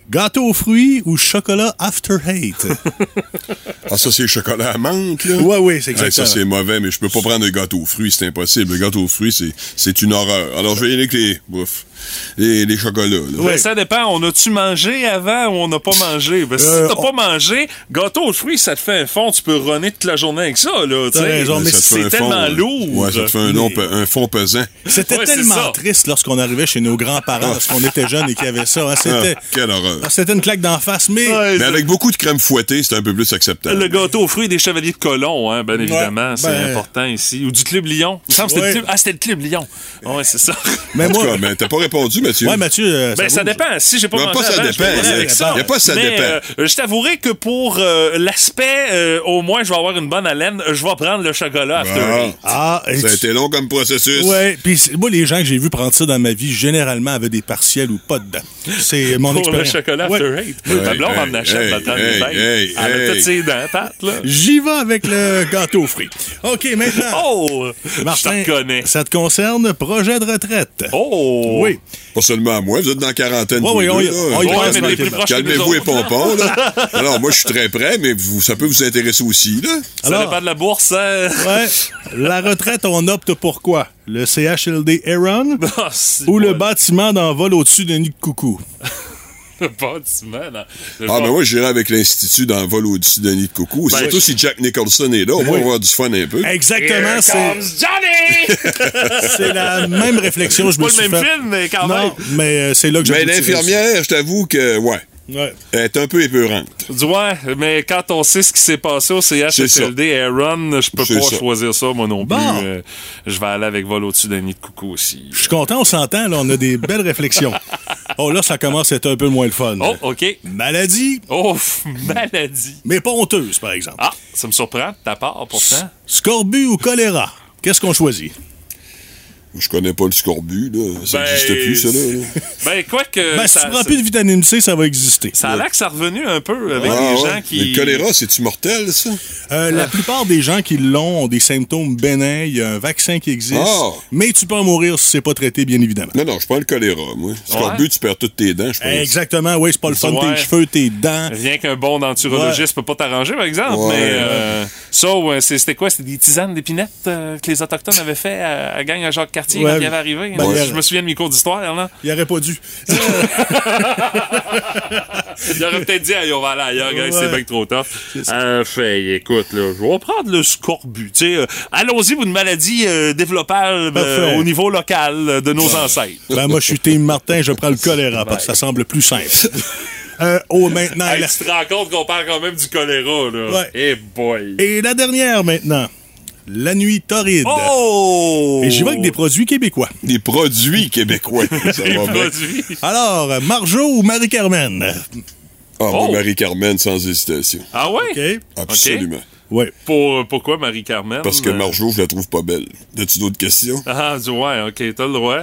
Gâteau aux fruits ou chocolat after hate? ah, ça, c'est le chocolat à menthe, là? Ouais, oui, c'est exactement. ça, c'est mauvais, mais je peux pas prendre un gâteau aux fruits, c'est impossible. Le gâteau aux fruits, c'est, c'est une horreur. Alors, je vais y aller avec les, bouf, les, les chocolats, là. Ouais, ça dépend. On a-tu mangé avant ou on n'a pas mangé? Ben, si Euh, t'as pas mangé, gâteau aux fruits, ça te fait un fond, tu peux runner toute la journée avec ça, là, T'as raison, mais Ça te fait c'est un tellement fond, lourd. Ouais, ça te fait un, fond pesant. C'était Ouais, tellement triste lorsqu'on arrivait chez nos grands-parents, lorsqu'on était jeunes et qu'il y avait ça. hein. C'était, Ah, quelle horreur. Ah, c'était une claque d'en face, mais Ouais, Mais c'est- avec beaucoup de crème fouettée, c'est un peu plus acceptable. Le gâteau aux fruits des Chevaliers de Colomb, hein, bien évidemment, c'est ben- important ici. Ou du Club Lyon. Il me semble que c'était Ouais. le Club... Ah, c'était le Club Lyon. Ouais, c'est ça. mais en tout moi, cas, mais t'as pas répondu, Mathieu. ouais, Mathieu, euh, Ben, ça dépend. Si j'ai pas pas ça dépend. Il a- pas ça Mais, dépend. euh, je t'avouerai que pour euh, l'aspect, euh, au moins, je vais avoir une bonne haleine. Je vais prendre le chocolat after Ah. eight. Ah, Ça a tu- été long comme processus. Ouais, puis c'est- moi, les gens que j'ai vus prendre ça dans ma vie, généralement, avaient des partiels ou pas dedans. C'est mon expérience. Chocolat Ouais. after eight. Ouais. Ma blonde Hey, en achète hey, dans le temps des hey, fêtes. hey, Elle a hey. toutes ses dents, Pat, là. J'y vais avec le gâteau fruits. OK, maintenant. Oh! Martin, je te reconnais. ça te concerne, projet de retraite. Oh! Oui. Pas seulement à moi, vous êtes dans la quarantaine. Oui, les on Calmez-vous et pompons, là. Alors, moi, je suis très prêt, mais vous, ça peut vous intéresser aussi, là. Ça Alors- dépend de la bourse, hein? Ouais. La retraite, on opte pour quoi? Le CHLD Aaron Ah, ou le bâtiment d'envol au-dessus d'un nid de coucou? le bâtiment. dans- le Ah, ben moi, j'irai avec l'Institut dans le vol au-dessus d'un nid de coucou. Ben, Surtout je- si Jack Nicholson est là, on va Oui. avoir du fun un peu. Exactement, c'est c'est la même réflexion pas me le suis même fait. film, mais quand même. Non, mais euh, c'est là que j'ai Mais l'infirmière, je t'avoue que, ouais, Ouais. elle est un peu épeurante. Ouais, mais quand on sait ce qui s'est passé au CHSLD, Aaron, je peux pas ça. choisir ça, moi non plus. Bon. Euh, je vais aller avec vol au-dessus d'un nid de coucou aussi. Je suis content, on s'entend, là, on a des belles réflexions. Oh, là, ça commence à être un peu moins le fun. Oh, OK. Maladie, Oh, maladie. mais pas honteuse, par exemple. Ah, ça me surprend de ta part, pourtant. Scorbut ou choléra? Qu'est-ce qu'on choisit? Je connais pas le scorbut, là. Ça Ben, n'existe plus, ça, là. Ben, quoi que. Ben, si ça, tu prends plus de vitamine C, ça va exister. ça a l'air que ça a revenu un peu avec Ah, les ouais. gens qui. Mais Le choléra, c'est-tu mortel, ça? Euh, la plupart des gens qui l'ont ont des symptômes bénins. Il y a un vaccin qui existe. Ah. Mais tu peux en mourir si c'est pas traité, bien évidemment. Non, non, je prends le choléra, moi. Le scorbut, tu perds toutes tes dents, je pense. Exactement, oui, c'est pas le fun. Ouais. Tes cheveux, tes dents. Rien qu'un bon denturologiste peut pas t'arranger, par exemple. Ouais. mais euh, c'était quoi? C'était des tisanes d'épinettes euh, que les Autochtones avaient fait à, à gang à Jacques Cartier Ouais. quand il avait arrivé. Ben, Je- il me souviens de mes cours d'histoire, là. Il aurait pas dû. Il aurait peut-être dit, Hey, on va aller ailleurs, Ouais. c'est bien trop tough. Euh, fait, écoute, là, je vais prendre le scorbut. euh, Allons-y pour une maladie euh, développable euh, au niveau local de nos ancêtres. Ben, moi, je suis Team Martin, je prends le choléra parce que ça semble plus simple. Euh, oh, maintenant. Hey, la- tu te rends compte qu'on parle quand même du choléra, là. Ouais. Eh boy. Et la dernière maintenant. La nuit torride. Oh! Et j'y vais avec des produits québécois. Des produits québécois. ça Des va bien. produits. Alors, Marjo ou Marie-Carmen? Ah, Oh. Marie-Carmen, sans hésitation. Ah ouais? OK. Absolument. Oui. Pour, pourquoi Marie-Carmen? Parce que Euh, Marjo, je la trouve pas belle. As-tu d'autres questions? Ah, du- ouais, ok, t'as le droit.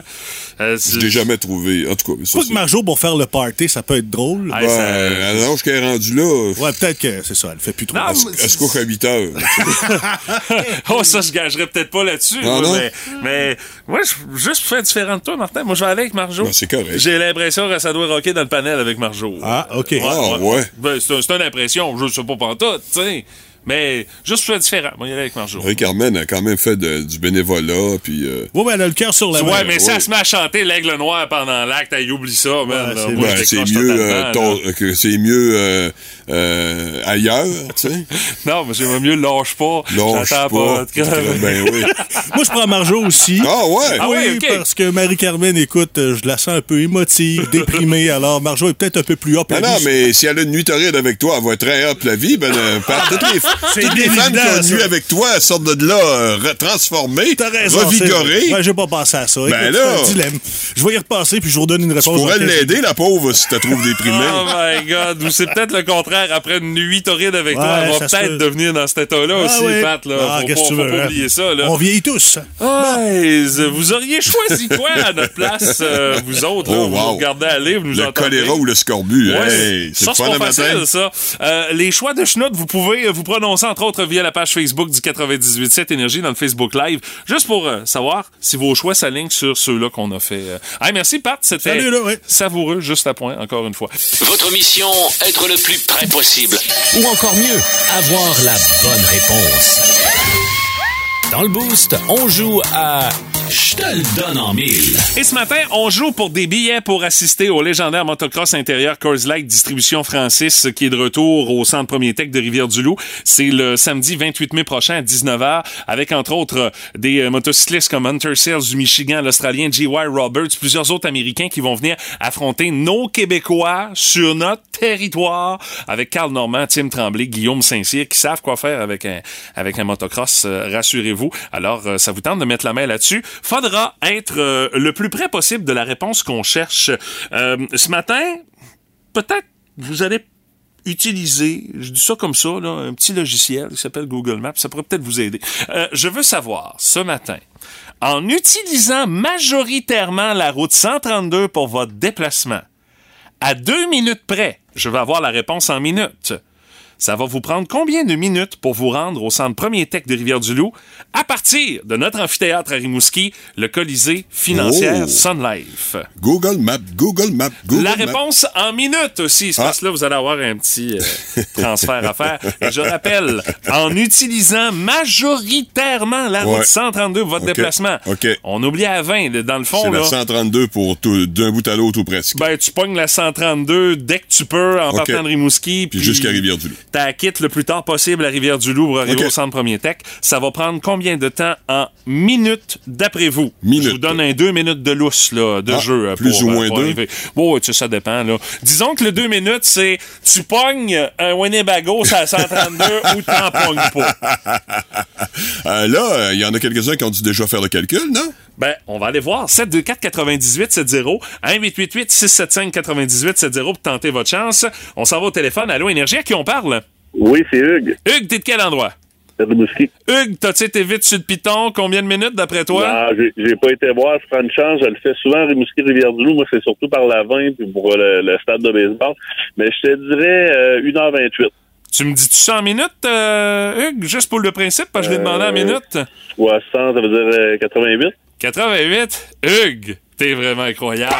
Euh, c'est- Je l'ai jamais trouvé. En tout cas, ça, Pas que Marjo, pour faire le party, ça peut être drôle. Ah, Ouais, ça- à l'âge qu'elle est rendue là, Ouais, peut-être que c'est ça, elle fait plus trop. Non, elle, se- mais elle se couche à 8 heures? oh, ça, je gagerais peut-être pas là-dessus. Ah, mais, mais, moi, je, juste pour faire différent de toi, Martin, moi, je vais aller avec Marjo. Ben, c'est correct. J'ai l'impression que ça doit rocker dans le panel avec Marjo. Ah, OK. Ah, ouais. Ben, c'est un- c'est une impression, je sais pas pantoute, tu sais. Mais, juste pour différent, moi, y aller avec Marjo. Marie-Carmen a quand même fait de- du bénévolat, puis... euh, Ouais, mais elle a le cœur sur la main. Ouais, mais ouais. elle se met à chanter l'aigle noir pendant l'acte, elle oublie ça, man. Ouais, c'est ben, c'est mieux, euh, ton- que c'est mieux euh, euh, ailleurs, tu sais. Non, mais j'aimerais mieux lâche pas. Lâche J'attends pas. Ben oui. Moi, je prends Marjo aussi. Ah ouais? Ah oui, ouais, ok. parce que Marie-Carmen, écoute, je la sens un peu émotive, déprimée, alors Marjo est peut-être un peu plus up. Non, la non, vie. mais si elle a une nuit torride avec toi, elle va être très up la vie. Ben, euh, par toutes les, C'est toutes les femmes qui ont ça. avec toi, sortent de là euh, transformées, revigorées. Ouais, j'ai pas pensé à ça. Ben Écoute, là. c'est un dilemme. Je vais y repasser, puis je vous redonne une Tu réponse. pourrais dans 15 l'aider, la pauvre, si tu la trouves déprimée. Oh my god, ou c'est peut-être le contraire. Après une nuit torride avec Ouais, toi, elle va peut-être peut. devenir dans cet état-là Ah aussi, oui. Pat. Là. Ah, faut qu'est-ce pas, que tu faut veux, pas hein? oublier ça. Là. On vieillit tous. Ouais, vous auriez choisi quoi à notre place, euh, vous autres? Là, Oh, vous wow. nous regardez aller, vous nous Le entendez? choléra ou le scorbut. Ouais, hey, c'est pas matin. facile, ça. Euh, les choix de schnout, vous pouvez euh, vous prononcer, entre autres, via la page Facebook du 98.7 Énergie dans le Facebook Live, juste pour euh, savoir si vos choix s'alignent sur ceux-là qu'on a fait. euh. Hey, merci, Pat. C'était Salut, là, ouais. savoureux, juste à point, encore une fois. Votre mission, être le plus près possible. Ou encore mieux, avoir la bonne réponse. Dans le boost, on joue à Je te le donne en mille. Et ce matin, on joue pour des billets pour assister au légendaire motocross intérieur Coors Light Distribution Francis qui est de retour au Centre Premier Tech de Rivière-du-Loup. C'est le samedi 28 mai prochain à 19h avec entre autres des euh, motocyclistes comme Hunter Sales du Michigan, l'Australien G.Y. Roberts, plusieurs autres Américains qui vont venir affronter nos Québécois sur notre territoire avec Carl Normand, Tim Tremblay, Guillaume Saint-Cyr qui savent quoi faire avec un, avec un motocross, euh, rassurez-vous. Alors, euh, ça vous tente de mettre la main là-dessus? Faudra être euh, le plus près possible de la réponse qu'on cherche. Euh, ce matin, peut-être vous allez utiliser, je dis ça comme ça, là, un petit logiciel qui s'appelle Google Maps, ça pourrait peut-être vous aider. Euh, je veux savoir, ce matin, en utilisant majoritairement la route 132 pour votre déplacement, à deux minutes près, je vais avoir la réponse en minutes. Ça va vous prendre combien de minutes pour vous rendre au centre premier tech de Rivière-du-Loup à partir de notre amphithéâtre à Rimouski, le Colisée financière Oh. Sun Life? Google Maps, Google Maps, Google La réponse en minutes aussi. Ah. parce que là, vous allez avoir un petit euh, transfert à faire. Et je rappelle, en utilisant majoritairement la route Ouais. 132 pour votre déplacement. On oublie à 20, là, dans le fond. C'est la 132 pour d'un bout à l'autre ou presque. ben, tu pognes la 132 dès que tu peux en partant de Rimouski. Puis jusqu'à Rivière-du-Loup. T'as quitte le plus tard possible à Rivière-du-Loup pour arriver au centre Premier Tech. Ça va prendre combien de temps en minutes d'après vous? Minutes. Je vous donne un deux minutes de lousse là, de Ah, jeu. euh, plus pour, ou euh, moins pour deux. arriver. Bon, tu sais, ça dépend. Là. Disons que le deux minutes, c'est tu pognes un Winnebago la 132 ou t'en pognes pas. Euh, là, il y en a quelques-uns qui ont dû déjà faire le calcul, non? Ben, on va aller voir. 724 98 70 1888 675 98 70 pour tenter votre chance. On s'en va au téléphone. Allô, Énergie, à qui on parle? Oui, c'est Hugues. Hugues, t'es de quel endroit? Rimouski. Hugues, t'as-tu été vite sur le piton? Combien de minutes d'après toi? Non, j'ai- pas été voir. Je prends une chance. Je le fais souvent à Rimouski Rivière-du-Loup. Moi, c'est surtout par la 20 puis pour le, le stade de baseball. Mais je te dirais euh, 1h28. Tu me dis-tu 100 minutes, euh, Hugues, juste pour le principe, parce que je l'ai demandé en Euh, minutes? 60, ça veut dire euh, 88. 88? Hugues, t'es vraiment incroyable.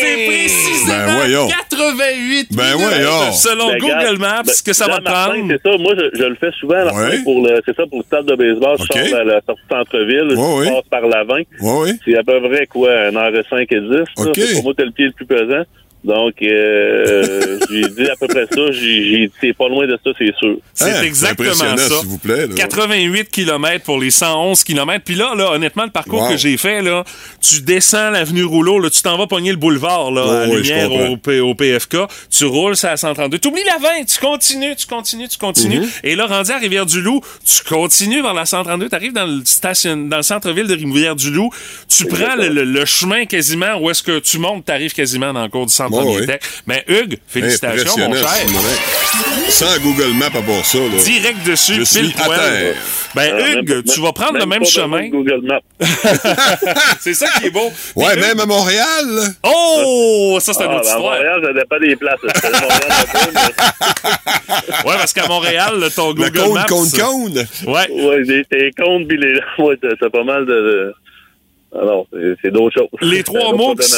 C'est précisément Ben voyons. 88 Ben minutes voyons. selon Ben, Google regarde, Maps ben, que ça va prendre. C'est ça. Moi, je, je le fais souvent à la Ouais. fin pour le, c'est ça, pour le stade de baseball. OK. Je sors à la sortie centre-ville. Ouais, je ouais. passe par la 20. Ouais, ouais. C'est à peu près, quoi, 1h05 et 10. là. OK. C'est pour moi, t'as le pied le plus pesant. Donc, euh, j'ai dit à peu près ça. J'ai dit, c'est pas loin de ça, c'est sûr. C'est Hein, exactement ça. s'il vous plaît. là. 88 km pour les 111 km. Puis là, là, honnêtement, le parcours Wow. que j'ai fait, là, tu descends l'avenue Rouleau, là, tu t'en vas pogner le boulevard, là, Oh, à oui, Lumière au, P- au PFK. Tu roules, c'est à 132. T'oublies la 20, tu continues, tu continues, tu continues. Mhm. Et là, rendu à Rivière-du-Loup, tu continues vers la 132. T'arrives dans le station, dans le centre-ville de Rivière-du-Loup. Tu prends le, le- le chemin quasiment où est-ce que tu montes, t'arrives quasiment dans le cours du centre Oh, Premier oui. Tech. Mais Hugues, félicitations, mon cher. Sans Google Maps à part ça, là. Direct dessus, Je suis pile à poil. terre. Ben, Alors, Hugues, même- tu vas prendre le même chemin. Google Maps. c'est ça qui est beau. Ouais, même à Montréal. Oh, ça, c'est une Ah, autre ben, à. Montréal, ça dépend des places. Montréal mais- Ouais, parce qu'à Montréal, ton Le Google cône, Maps... cône, cône. Ouais. Ouais, j'ai tes comptes, puis les... ouais, t'as pas mal de... de- Alors, c'est- d'autres choses. Les trois, mots qui,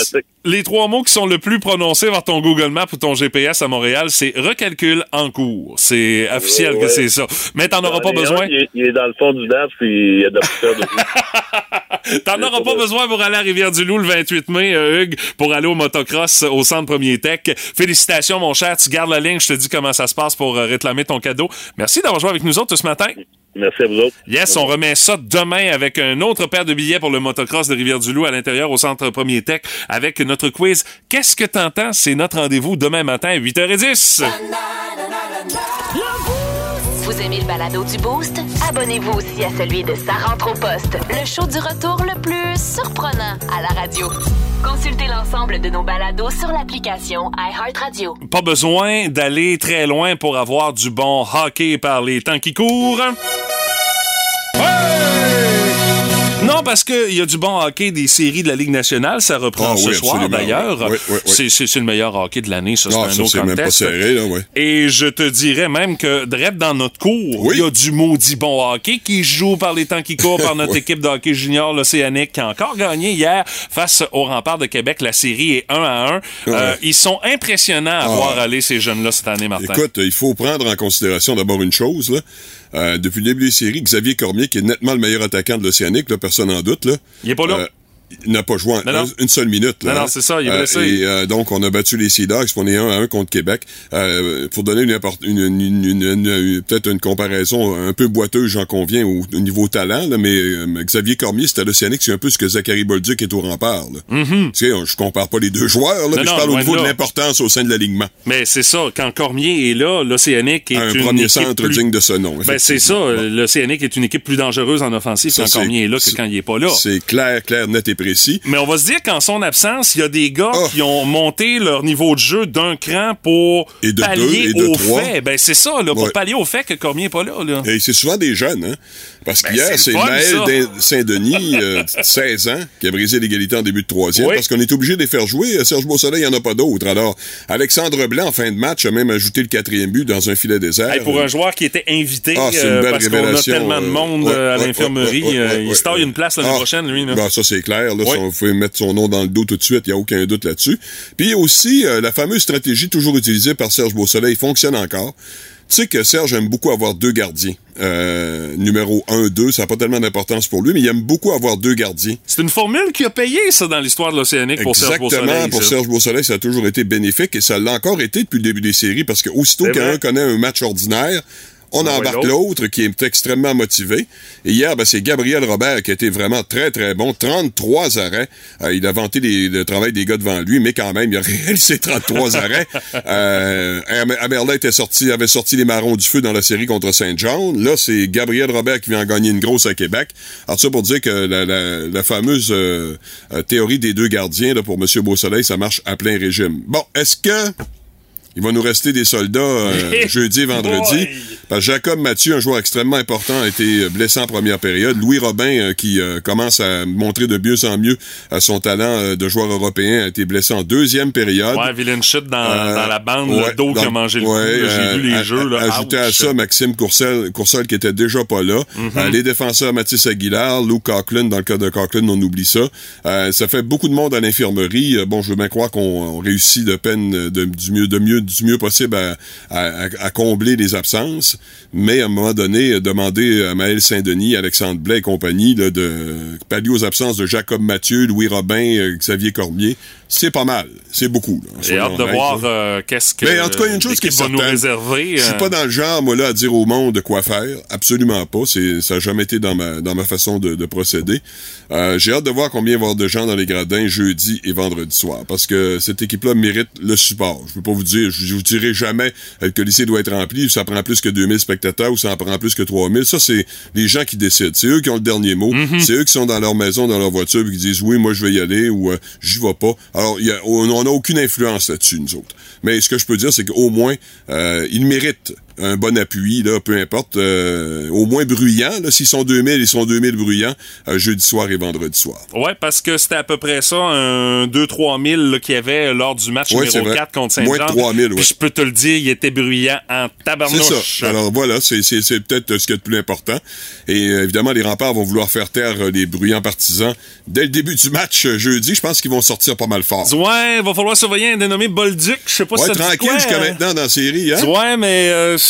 les trois mots qui sont le plus prononcés vers ton Google Maps ou ton GPS à Montréal, c'est recalcul en cours. C'est officiel Ouais, que c'est ça. Mais t'en auras pas besoin. un, Il est, il est dans le fond du DAF, puis il y a de la poussière dessus. T'en auras pas besoin pour aller à Rivière-du-Loup le 28 mai, euh, Hugues, pour aller au motocross au centre Premier Tech. Félicitations, mon cher. Tu gardes la ligne. Je te dis comment ça se passe pour euh, réclamer ton cadeau. Merci d'avoir joué avec nous autres ce matin. Merci à vous autres. Yes, on remet ça demain avec un autre paire de billets pour le motocross de Rivière-du-Loup à l'intérieur au centre Premier Tech avec notre quiz. Qu'est-ce que t'entends? C'est notre rendez-vous demain matin à 8h10. Vous aimez le balado du Boost? Abonnez-vous aussi à celui de Sa rentre au poste, le show du retour le plus surprenant à la radio. Consultez l'ensemble de nos balados sur l'application iHeartRadio. Pas besoin d'aller très loin pour avoir du bon hockey par les temps qui courent. Non, parce qu'il y a du bon hockey des séries de la Ligue nationale. Ça reprend Ah ce oui, soir, d'ailleurs. Oui, oui, oui. C'est- le meilleur hockey de l'année, ça. C'est Ah, un ça, autre même pas serré, là. Et je te dirais même que, direct dans notre cours, il y a du maudit bon hockey qui joue par les temps qui courent par notre équipe de hockey junior, l'Océanique, qui a encore gagné hier face au rempart de Québec. La série est 1 à 1. Euh, ils sont impressionnants à Ah. voir aller ces jeunes-là cette année, Martin. Écoute, il faut prendre en considération d'abord une chose. Là. Euh, depuis le début des séries, Xavier Cormier, qui est nettement le meilleur attaquant de l'Océanique, là, personne n'en doute. Là, Il est pas là. Euh, il n'a pas joué en- Non, non. une seule minute. Là, Non, non, hein. c'est ça, il est Euh, blessé. et euh, donc, on a battu les Sea Dogs, on est 1 à 1 contre Québec. Euh, pour donner une, peut-être une comparaison un peu boiteuse, j'en conviens, au, au niveau talent, là, mais euh, Xavier Cormier, c'était à l'Océanique, c'est un peu ce que Zachary Bolduc est au rempart. Là. Tu sais, je compare pas les deux joueurs, là, mais je parle au niveau de l'importance au sein de l'alignement. Mais c'est ça, quand Cormier est là, l'Océanique est Un une premier centre plus... digne de ce nom. Ben, c'est ça, l'Océanique est une équipe plus dangereuse en offensive Ça, quand c'est- Cormier est là que c'est- quand il est pas là. C'est clair, clair, net et précis. Mais on va se dire qu'en son absence, il y a des gars qui ont monté leur niveau de jeu d'un cran pour Et de pallier deux, et de au trois. fait. Ben c'est ça, là, pour Ouais. pallier au fait que Cormier n'est pas là. là. Et c'est souvent des jeunes, hein? Parce Ben, qu'hier, c'est Maël Saint-Denis, euh, 16 ans, qui a brisé l'égalité en début de troisième, Oui. parce qu'on est obligé de les faire jouer. Euh, Serge Beausoleil, il n'y en a pas d'autres. Alors, Alexandre Blanc, en fin de match, a même ajouté le quatrième but dans un filet désert. Hey, pour un joueur qui était invité, Ah, euh, parce qu'on a tellement de euh, monde ouais, euh, à l'infirmerie, ouais, euh, il se taille une place l'année Ah, prochaine, lui. Là. ben, ça, c'est clair. Là, ça, vous pouvez mettre son nom dans le dos tout de suite. Il n'y a aucun doute là-dessus. Puis aussi, euh, la fameuse stratégie toujours utilisée par Serge Beausoleil fonctionne encore. Tu sais que Serge aime beaucoup avoir deux gardiens. Euh, numéro 1, 2, ça n'a pas tellement d'importance pour lui, mais il aime beaucoup avoir deux gardiens. C'est une formule qui a payé, ça, dans l'histoire de l'Océanique pour Serge Exactement, Beausoleil. pour ça. Serge Beausoleil, ça a toujours été bénéfique et ça l'a encore été depuis le début des séries parce que aussitôt qu'un connaît un match ordinaire, on Ah, embarque l'autre qui est extrêmement motivé. Et hier, ben, c'est Gabriel Robert qui a été vraiment très, très bon. 33 arrêts. Euh, il a vanté les- le travail des gars devant lui, mais quand même, il a réalisé 33 arrêts. Euh, Amerla était sorti, avait sorti les marrons du feu dans la série contre Saint John. Là, c'est Gabriel Robert qui vient en gagner une grosse à Québec. Alors ça pour dire que la, la- la fameuse euh, euh, théorie des deux gardiens là, pour M. Beausoleil, ça marche à plein régime. Bon, est-ce que il va nous rester des soldats euh, jeudi et vendredi? Boy! Parce que Jacob Mathieu, un joueur extrêmement important, a été blessé en première période. Louis Robin, euh, qui euh, commence à montrer de mieux en mieux euh, son talent euh, de joueur européen, a été blessé en deuxième période. Ouais, dans, Euh, dans la bande, ouais, le dos qui a mangé le ouais, coup. J'ai euh, vu les a- jeux. Là. Ajouté à ça, Maxime Courcel, Courcel qui était déjà pas là. Mhm. Euh, les défenseurs Mathis Aguilar, Lou Coughlin, dans le cas de Coughlin, on oublie ça. Euh, ça fait beaucoup de monde à l'infirmerie. Euh, bon, je veux bien croire qu'on on réussit de peine euh, de, du mieux de mieux du mieux possible à, à- à combler les absences. Mais à un moment donné, euh, demander à Maël Saint-Denis, Alexandre Blais et compagnie là, de pallier aux absences de Jacob Mathieu, Louis Robin, euh, Xavier Cormier, c'est pas mal. C'est beaucoup. J'ai hâte de voir euh, qu'est-ce que Mais en tout cas, il y a une chose qui est va nous certaine. réserver. Je suis euh, pas dans le genre, moi, là, à dire au monde de quoi faire. Absolument pas. C'est, ça n'a jamais été dans ma, dans ma façon de, de procéder. Euh, j'ai hâte de voir combien il va y avoir de gens dans les gradins jeudi et vendredi soir. Parce que cette équipe-là mérite le support. Je peux pas vous dire, je, vous dirai jamais euh, que le lycée doit être rempli, ça prend plus que 2000 spectateurs ou ça en prend plus que 3000. Ça, c'est les gens qui décident. C'est eux qui ont le dernier mot. C'est eux qui sont dans leur maison, dans leur voiture, puis qui disent oui, moi, je vais y aller ou euh, j'y vais pas. Alors, y a, on n'a aucune influence là-dessus, nous autres. Mais ce que je peux dire, c'est qu'au moins, euh, ils méritent un bon appui, là, peu importe, euh, au moins bruyant. Là, s'ils sont 2000, ils sont 2000 bruyants, euh, jeudi soir et vendredi soir. Ouais, parce que c'était à peu près ça, un 2-3 000 là, qu'il y avait lors du match Ouais, c'est numéro vrai. 4 contre Moins de Saint-Jean. 3 000, Puis ouais. je peux te le dire, il était bruyant en C'est tabarnouche. ça. Alors voilà, c'est, c'est, c'est peut-être ce qu'il y a de plus important. Et euh, évidemment, les remparts vont vouloir faire taire euh, les bruyants partisans. Dès le début du match euh, jeudi, je pense qu'ils vont sortir pas mal fort. Ouais, il va falloir surveiller un dénommé Bolduc. Je sais pas Ouais, si ça tranquille jusqu'à euh, maintenant dans la série, hein? Ouais, mais euh, c'est- c'est-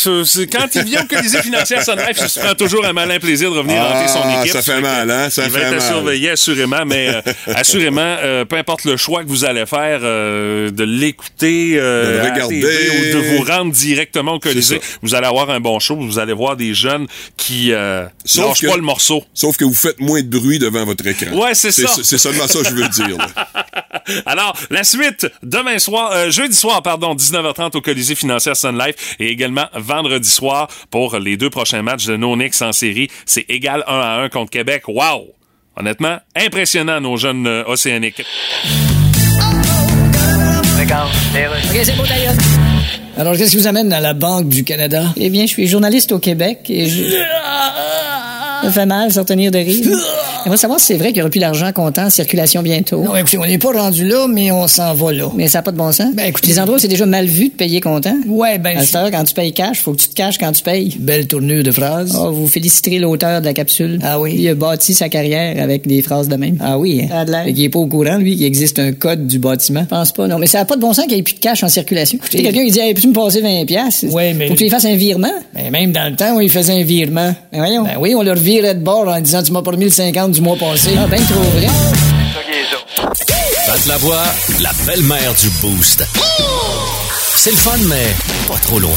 quand il vient au Colisée financière Sun Life, il se prend toujours un malin plaisir de revenir Ah, hanter son équipe. ça fait mal, hein? Ça il va être mal. surveiller, assurément, mais euh, assurément, euh, peu importe le choix que vous allez faire, euh, de l'écouter, euh, De regarder. Ou de vous rendre directement au Colisée, ça. vous allez avoir un bon show. Vous allez voir des jeunes qui euh, Sauf lâchent que- pas le morceau. Sauf que vous faites moins de bruit devant votre écran. Ouais, c'est ça. C'est seulement ça que je veux dire. là. Alors, la suite, demain soir, euh, jeudi soir, pardon, 19h30 au Colisée financière Sun Life et également vendredi soir pour les deux prochains matchs de No Knicks en série. C'est égal 1 à 1 contre Québec. Wow! Honnêtement, impressionnant nos jeunes euh, océaniques. OK, c'est beau d'ailleurs. Alors, qu'est-ce qui vous amène dans la Banque du Canada? Eh bien, je suis journaliste au Québec et je... Ça fait mal, s'en tenir de rire. J'aimerais savoir si c'est vrai qu'il y aura plus d'argent comptant en circulation bientôt. Non, écoutez, on n'est pas rendu là, mais on s'en va là. Mais ça n'a pas de bon sens? Ben, écoutez, les endroits où c'est déjà mal vu de payer comptant. Ouais, ben... À cette quand tu payes cash, faut que tu te caches quand tu payes. Belle tournure de phrase. Oh, vous féliciterez l'auteur de la capsule. Ah oui? Il a bâti sa carrière avec des phrases de même. Ah oui? hein? Ça a de l'air. Fait qu'il est pas au courant, lui, qu'il existe un code du bâtiment. Je pense pas, non. Mais ça n'a pas de bon sens qu'il n'y ait plus de cash en circulation. Écoutez, quelqu'un qui dit, hey, peux-tu me passer 20 pièces Ouais, mais... Faut que tu lui fasses un virement. Ben, même dans le temps où il faisait un virement. Ben, voyons. Ben oui, on leur virait de bord en disant, tu m'as pas remis le 50 du mois passé. Ah, ben trop vrai. Pat la voix, la belle-mère du Boost. C'est le fun, mais pas trop longtemps.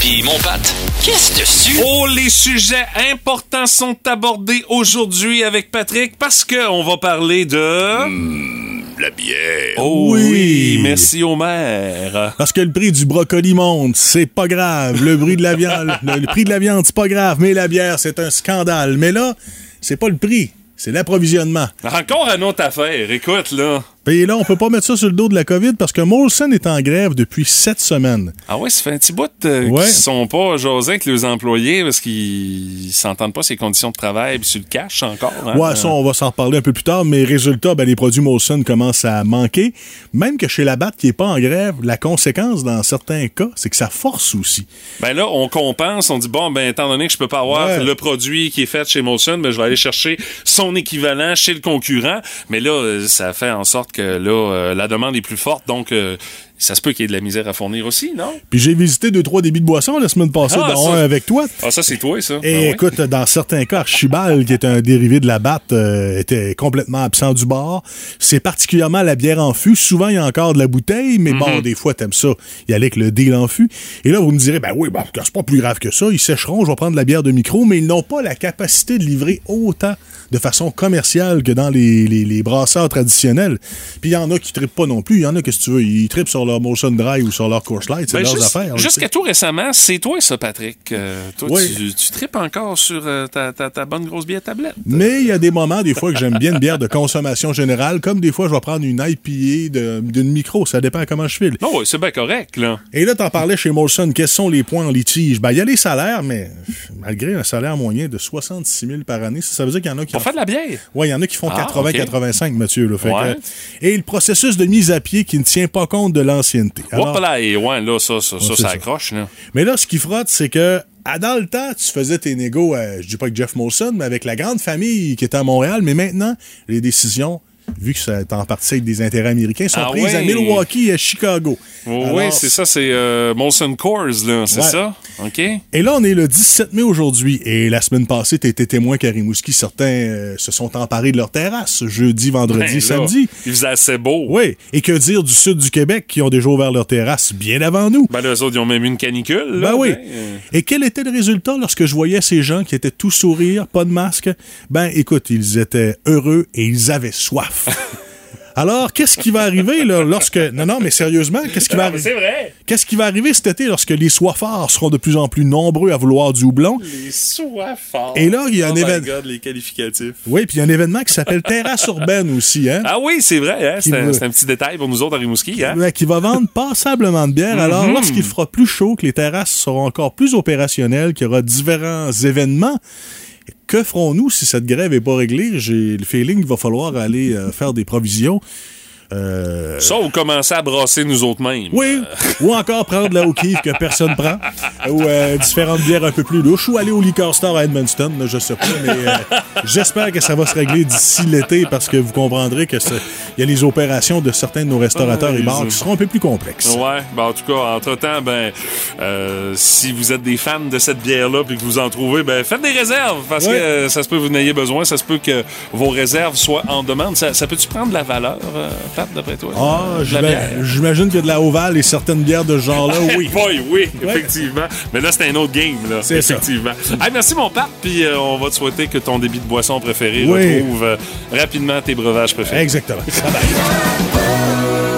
Puis mon Pat, qu'est-ce dessus? Oh, les sujets importants sont abordés aujourd'hui avec Patrick parce que on va parler de... La bière. Oh oui, Oui. merci au maire. Parce que le prix du brocoli monte, c'est pas grave. Le prix de la viande, le, le prix de la viande, c'est pas grave. Mais la bière, c'est un scandale. Mais là, c'est pas le prix. C'est l'approvisionnement. Encore une autre affaire. Écoute, là. Et là, on peut pas mettre ça sur le dos de la COVID parce que Molson est en grève depuis sept semaines. Ah ouais, ça fait un petit bout euh, Ouais. qu'ils sont pas jasés avec les employés parce qu'ils s'entendent pas ces conditions de travail puis sur le cash encore. hein. Ouais, ça, on va s'en reparler un peu plus tard, mais résultat, ben, les produits Molson commencent à manquer. Même que chez la BAT qui est pas en grève, la conséquence, dans certains cas, c'est que ça force aussi. Ben là, on compense, on dit bon, ben étant donné que je peux pas avoir Ouais. le produit qui est fait chez Molson, ben je vais aller chercher son équivalent chez le concurrent. Mais là, euh, ça fait en sorte là, euh, la demande est plus forte, donc euh, ça se peut qu'il y ait de la misère à fournir aussi, non? Puis j'ai visité deux, trois débits de boissons la semaine passée, Ah, dont ça- un avec toi. Ah, ça, c'est toi, ça. Et Ah ouais? écoute, dans certains cas, Archibald, qui est un dérivé de la batte, euh, était complètement absent du bar. C'est particulièrement la bière en fût. Souvent, il y a encore de la bouteille, mais Mhm. bon, des fois, t'aimes ça. Il y allait avec le deal en fût. Et là, vous me direz, ben oui, ben, c'est pas plus grave que ça. Ils sécheront, je vais prendre de la bière de micro, mais ils n'ont pas la capacité de livrer autant de façon commerciale que dans les, les, les brasseurs traditionnels. Puis il y en a qui trippent pas non plus. Il y en a, que tu veux, ils trippent sur leur Molson Dry ou sur leur Coors Light. C'est Ben, leurs juste- affaires. Jusqu'à tout récemment, c'est toi ça, Patrick. Euh, toi, Oui. tu, tu tripes encore sur euh, ta, ta, ta bonne grosse bière tablette. Mais il y a des moments, des fois, que j'aime bien une bière de consommation générale, comme des fois, je vais prendre une IPA d'une micro. Ça dépend comment je file. Non, ouais, c'est bien correct, là. Et là, t'en parlais chez Molson. Quels sont les points en litige? Ben, il y a les salaires, mais malgré un salaire moyen de 66 000 par année, ça, ça veut dire qu'il y en a qui. Pour en faire de la bière? Oui, il y en a qui font Ah, 80-85, monsieur. Là, Fait Ouais. que- et le processus de mise à pied qui ne tient pas compte de l'ancienneté. Alors- Hop là, et ouais, là, ça, ça, ça, accroche, là. Mais là, ce qui frotte, c'est que à dans le temps, tu faisais tes négos, euh, je dis pas avec Jeff Molson, mais avec la grande famille qui était à Montréal. Mais maintenant, les décisions, vu que ça est en partie avec des intérêts américains, sont Ah prises à. Milwaukee et à Chicago. oui, Alors, c'est ça, c'est euh, Molson Coors, là, c'est Ouais. ça? OK? Et là, on est le 17 mai aujourd'hui. Et la semaine passée, tu étais témoin qu'à Rimouski, certains euh, se sont emparés de leur terrasse, jeudi, vendredi, Ben samedi. Il faisait assez beau. Oui. Et que dire du sud du Québec qui ont déjà ouvert leur terrasse bien avant nous? Ben eux autres, ils ont même eu une canicule, là. Ben oui. euh, Et quel était le résultat lorsque je voyais ces gens qui étaient tout sourire, pas de masque? Ben, écoute, ils étaient heureux et ils avaient soif. Alors, qu'est-ce qui va arriver là, lorsque... Non, non, mais sérieusement, qu'est-ce qui va arriver? c'est vrai. Qu'est-ce qui va arriver cet été lorsque les soifards seront de plus en plus nombreux à vouloir du houblon? Les soifards. Et là, il y a un oh my évén- God, les qualificatifs. Oui, puis il y a un événement qui s'appelle Terrasse urbaine aussi, hein? Ah oui, c'est vrai, hein? C'est un, veut- c'est un petit détail pour nous autres à Rimouski, hein? Ouais, qui va vendre passablement de bière. Alors, Mhm. lorsqu'il fera plus chaud, que les terrasses seront encore plus opérationnelles, qu'il y aura différents événements, que ferons-nous si cette grève n'est pas réglée? J'ai le feeling qu'il va falloir aller euh, faire des provisions. Euh, Ça, ou commencer à brasser nous autres mêmes. oui, ou encore prendre la O'Keeffe que personne prend, ou euh, différentes bières un peu plus louches, ou aller au Liquor Store à Edmundston, je sais pas, mais euh, j'espère que ça va se régler d'ici l'été parce que vous comprendrez que il y a les opérations de certains de nos restaurateurs Ah, et bars qui seront un peu plus complexes. Ouais, ben en tout cas, entre-temps, ben, euh, si vous êtes des fans de cette bière-là puis que vous en trouvez, ben, faites des réserves parce Ouais. que euh, ça se peut que vous n'ayez besoin, ça se peut que vos réserves soient en demande. Ça, ça peut-tu prendre de la valeur, Pat, d'après toi? Ah, j'imagine que de la ovale et certaines bières de ce genre-là, oui. Boy, oui, Ouais. effectivement. Mais là, c'est un autre game, là. C'est ça. Hey, merci, mon Pat, puis euh, on va te souhaiter que ton débit de boisson préféré Oui. retrouve euh, rapidement tes breuvages préférés. Exactement. Bye bye.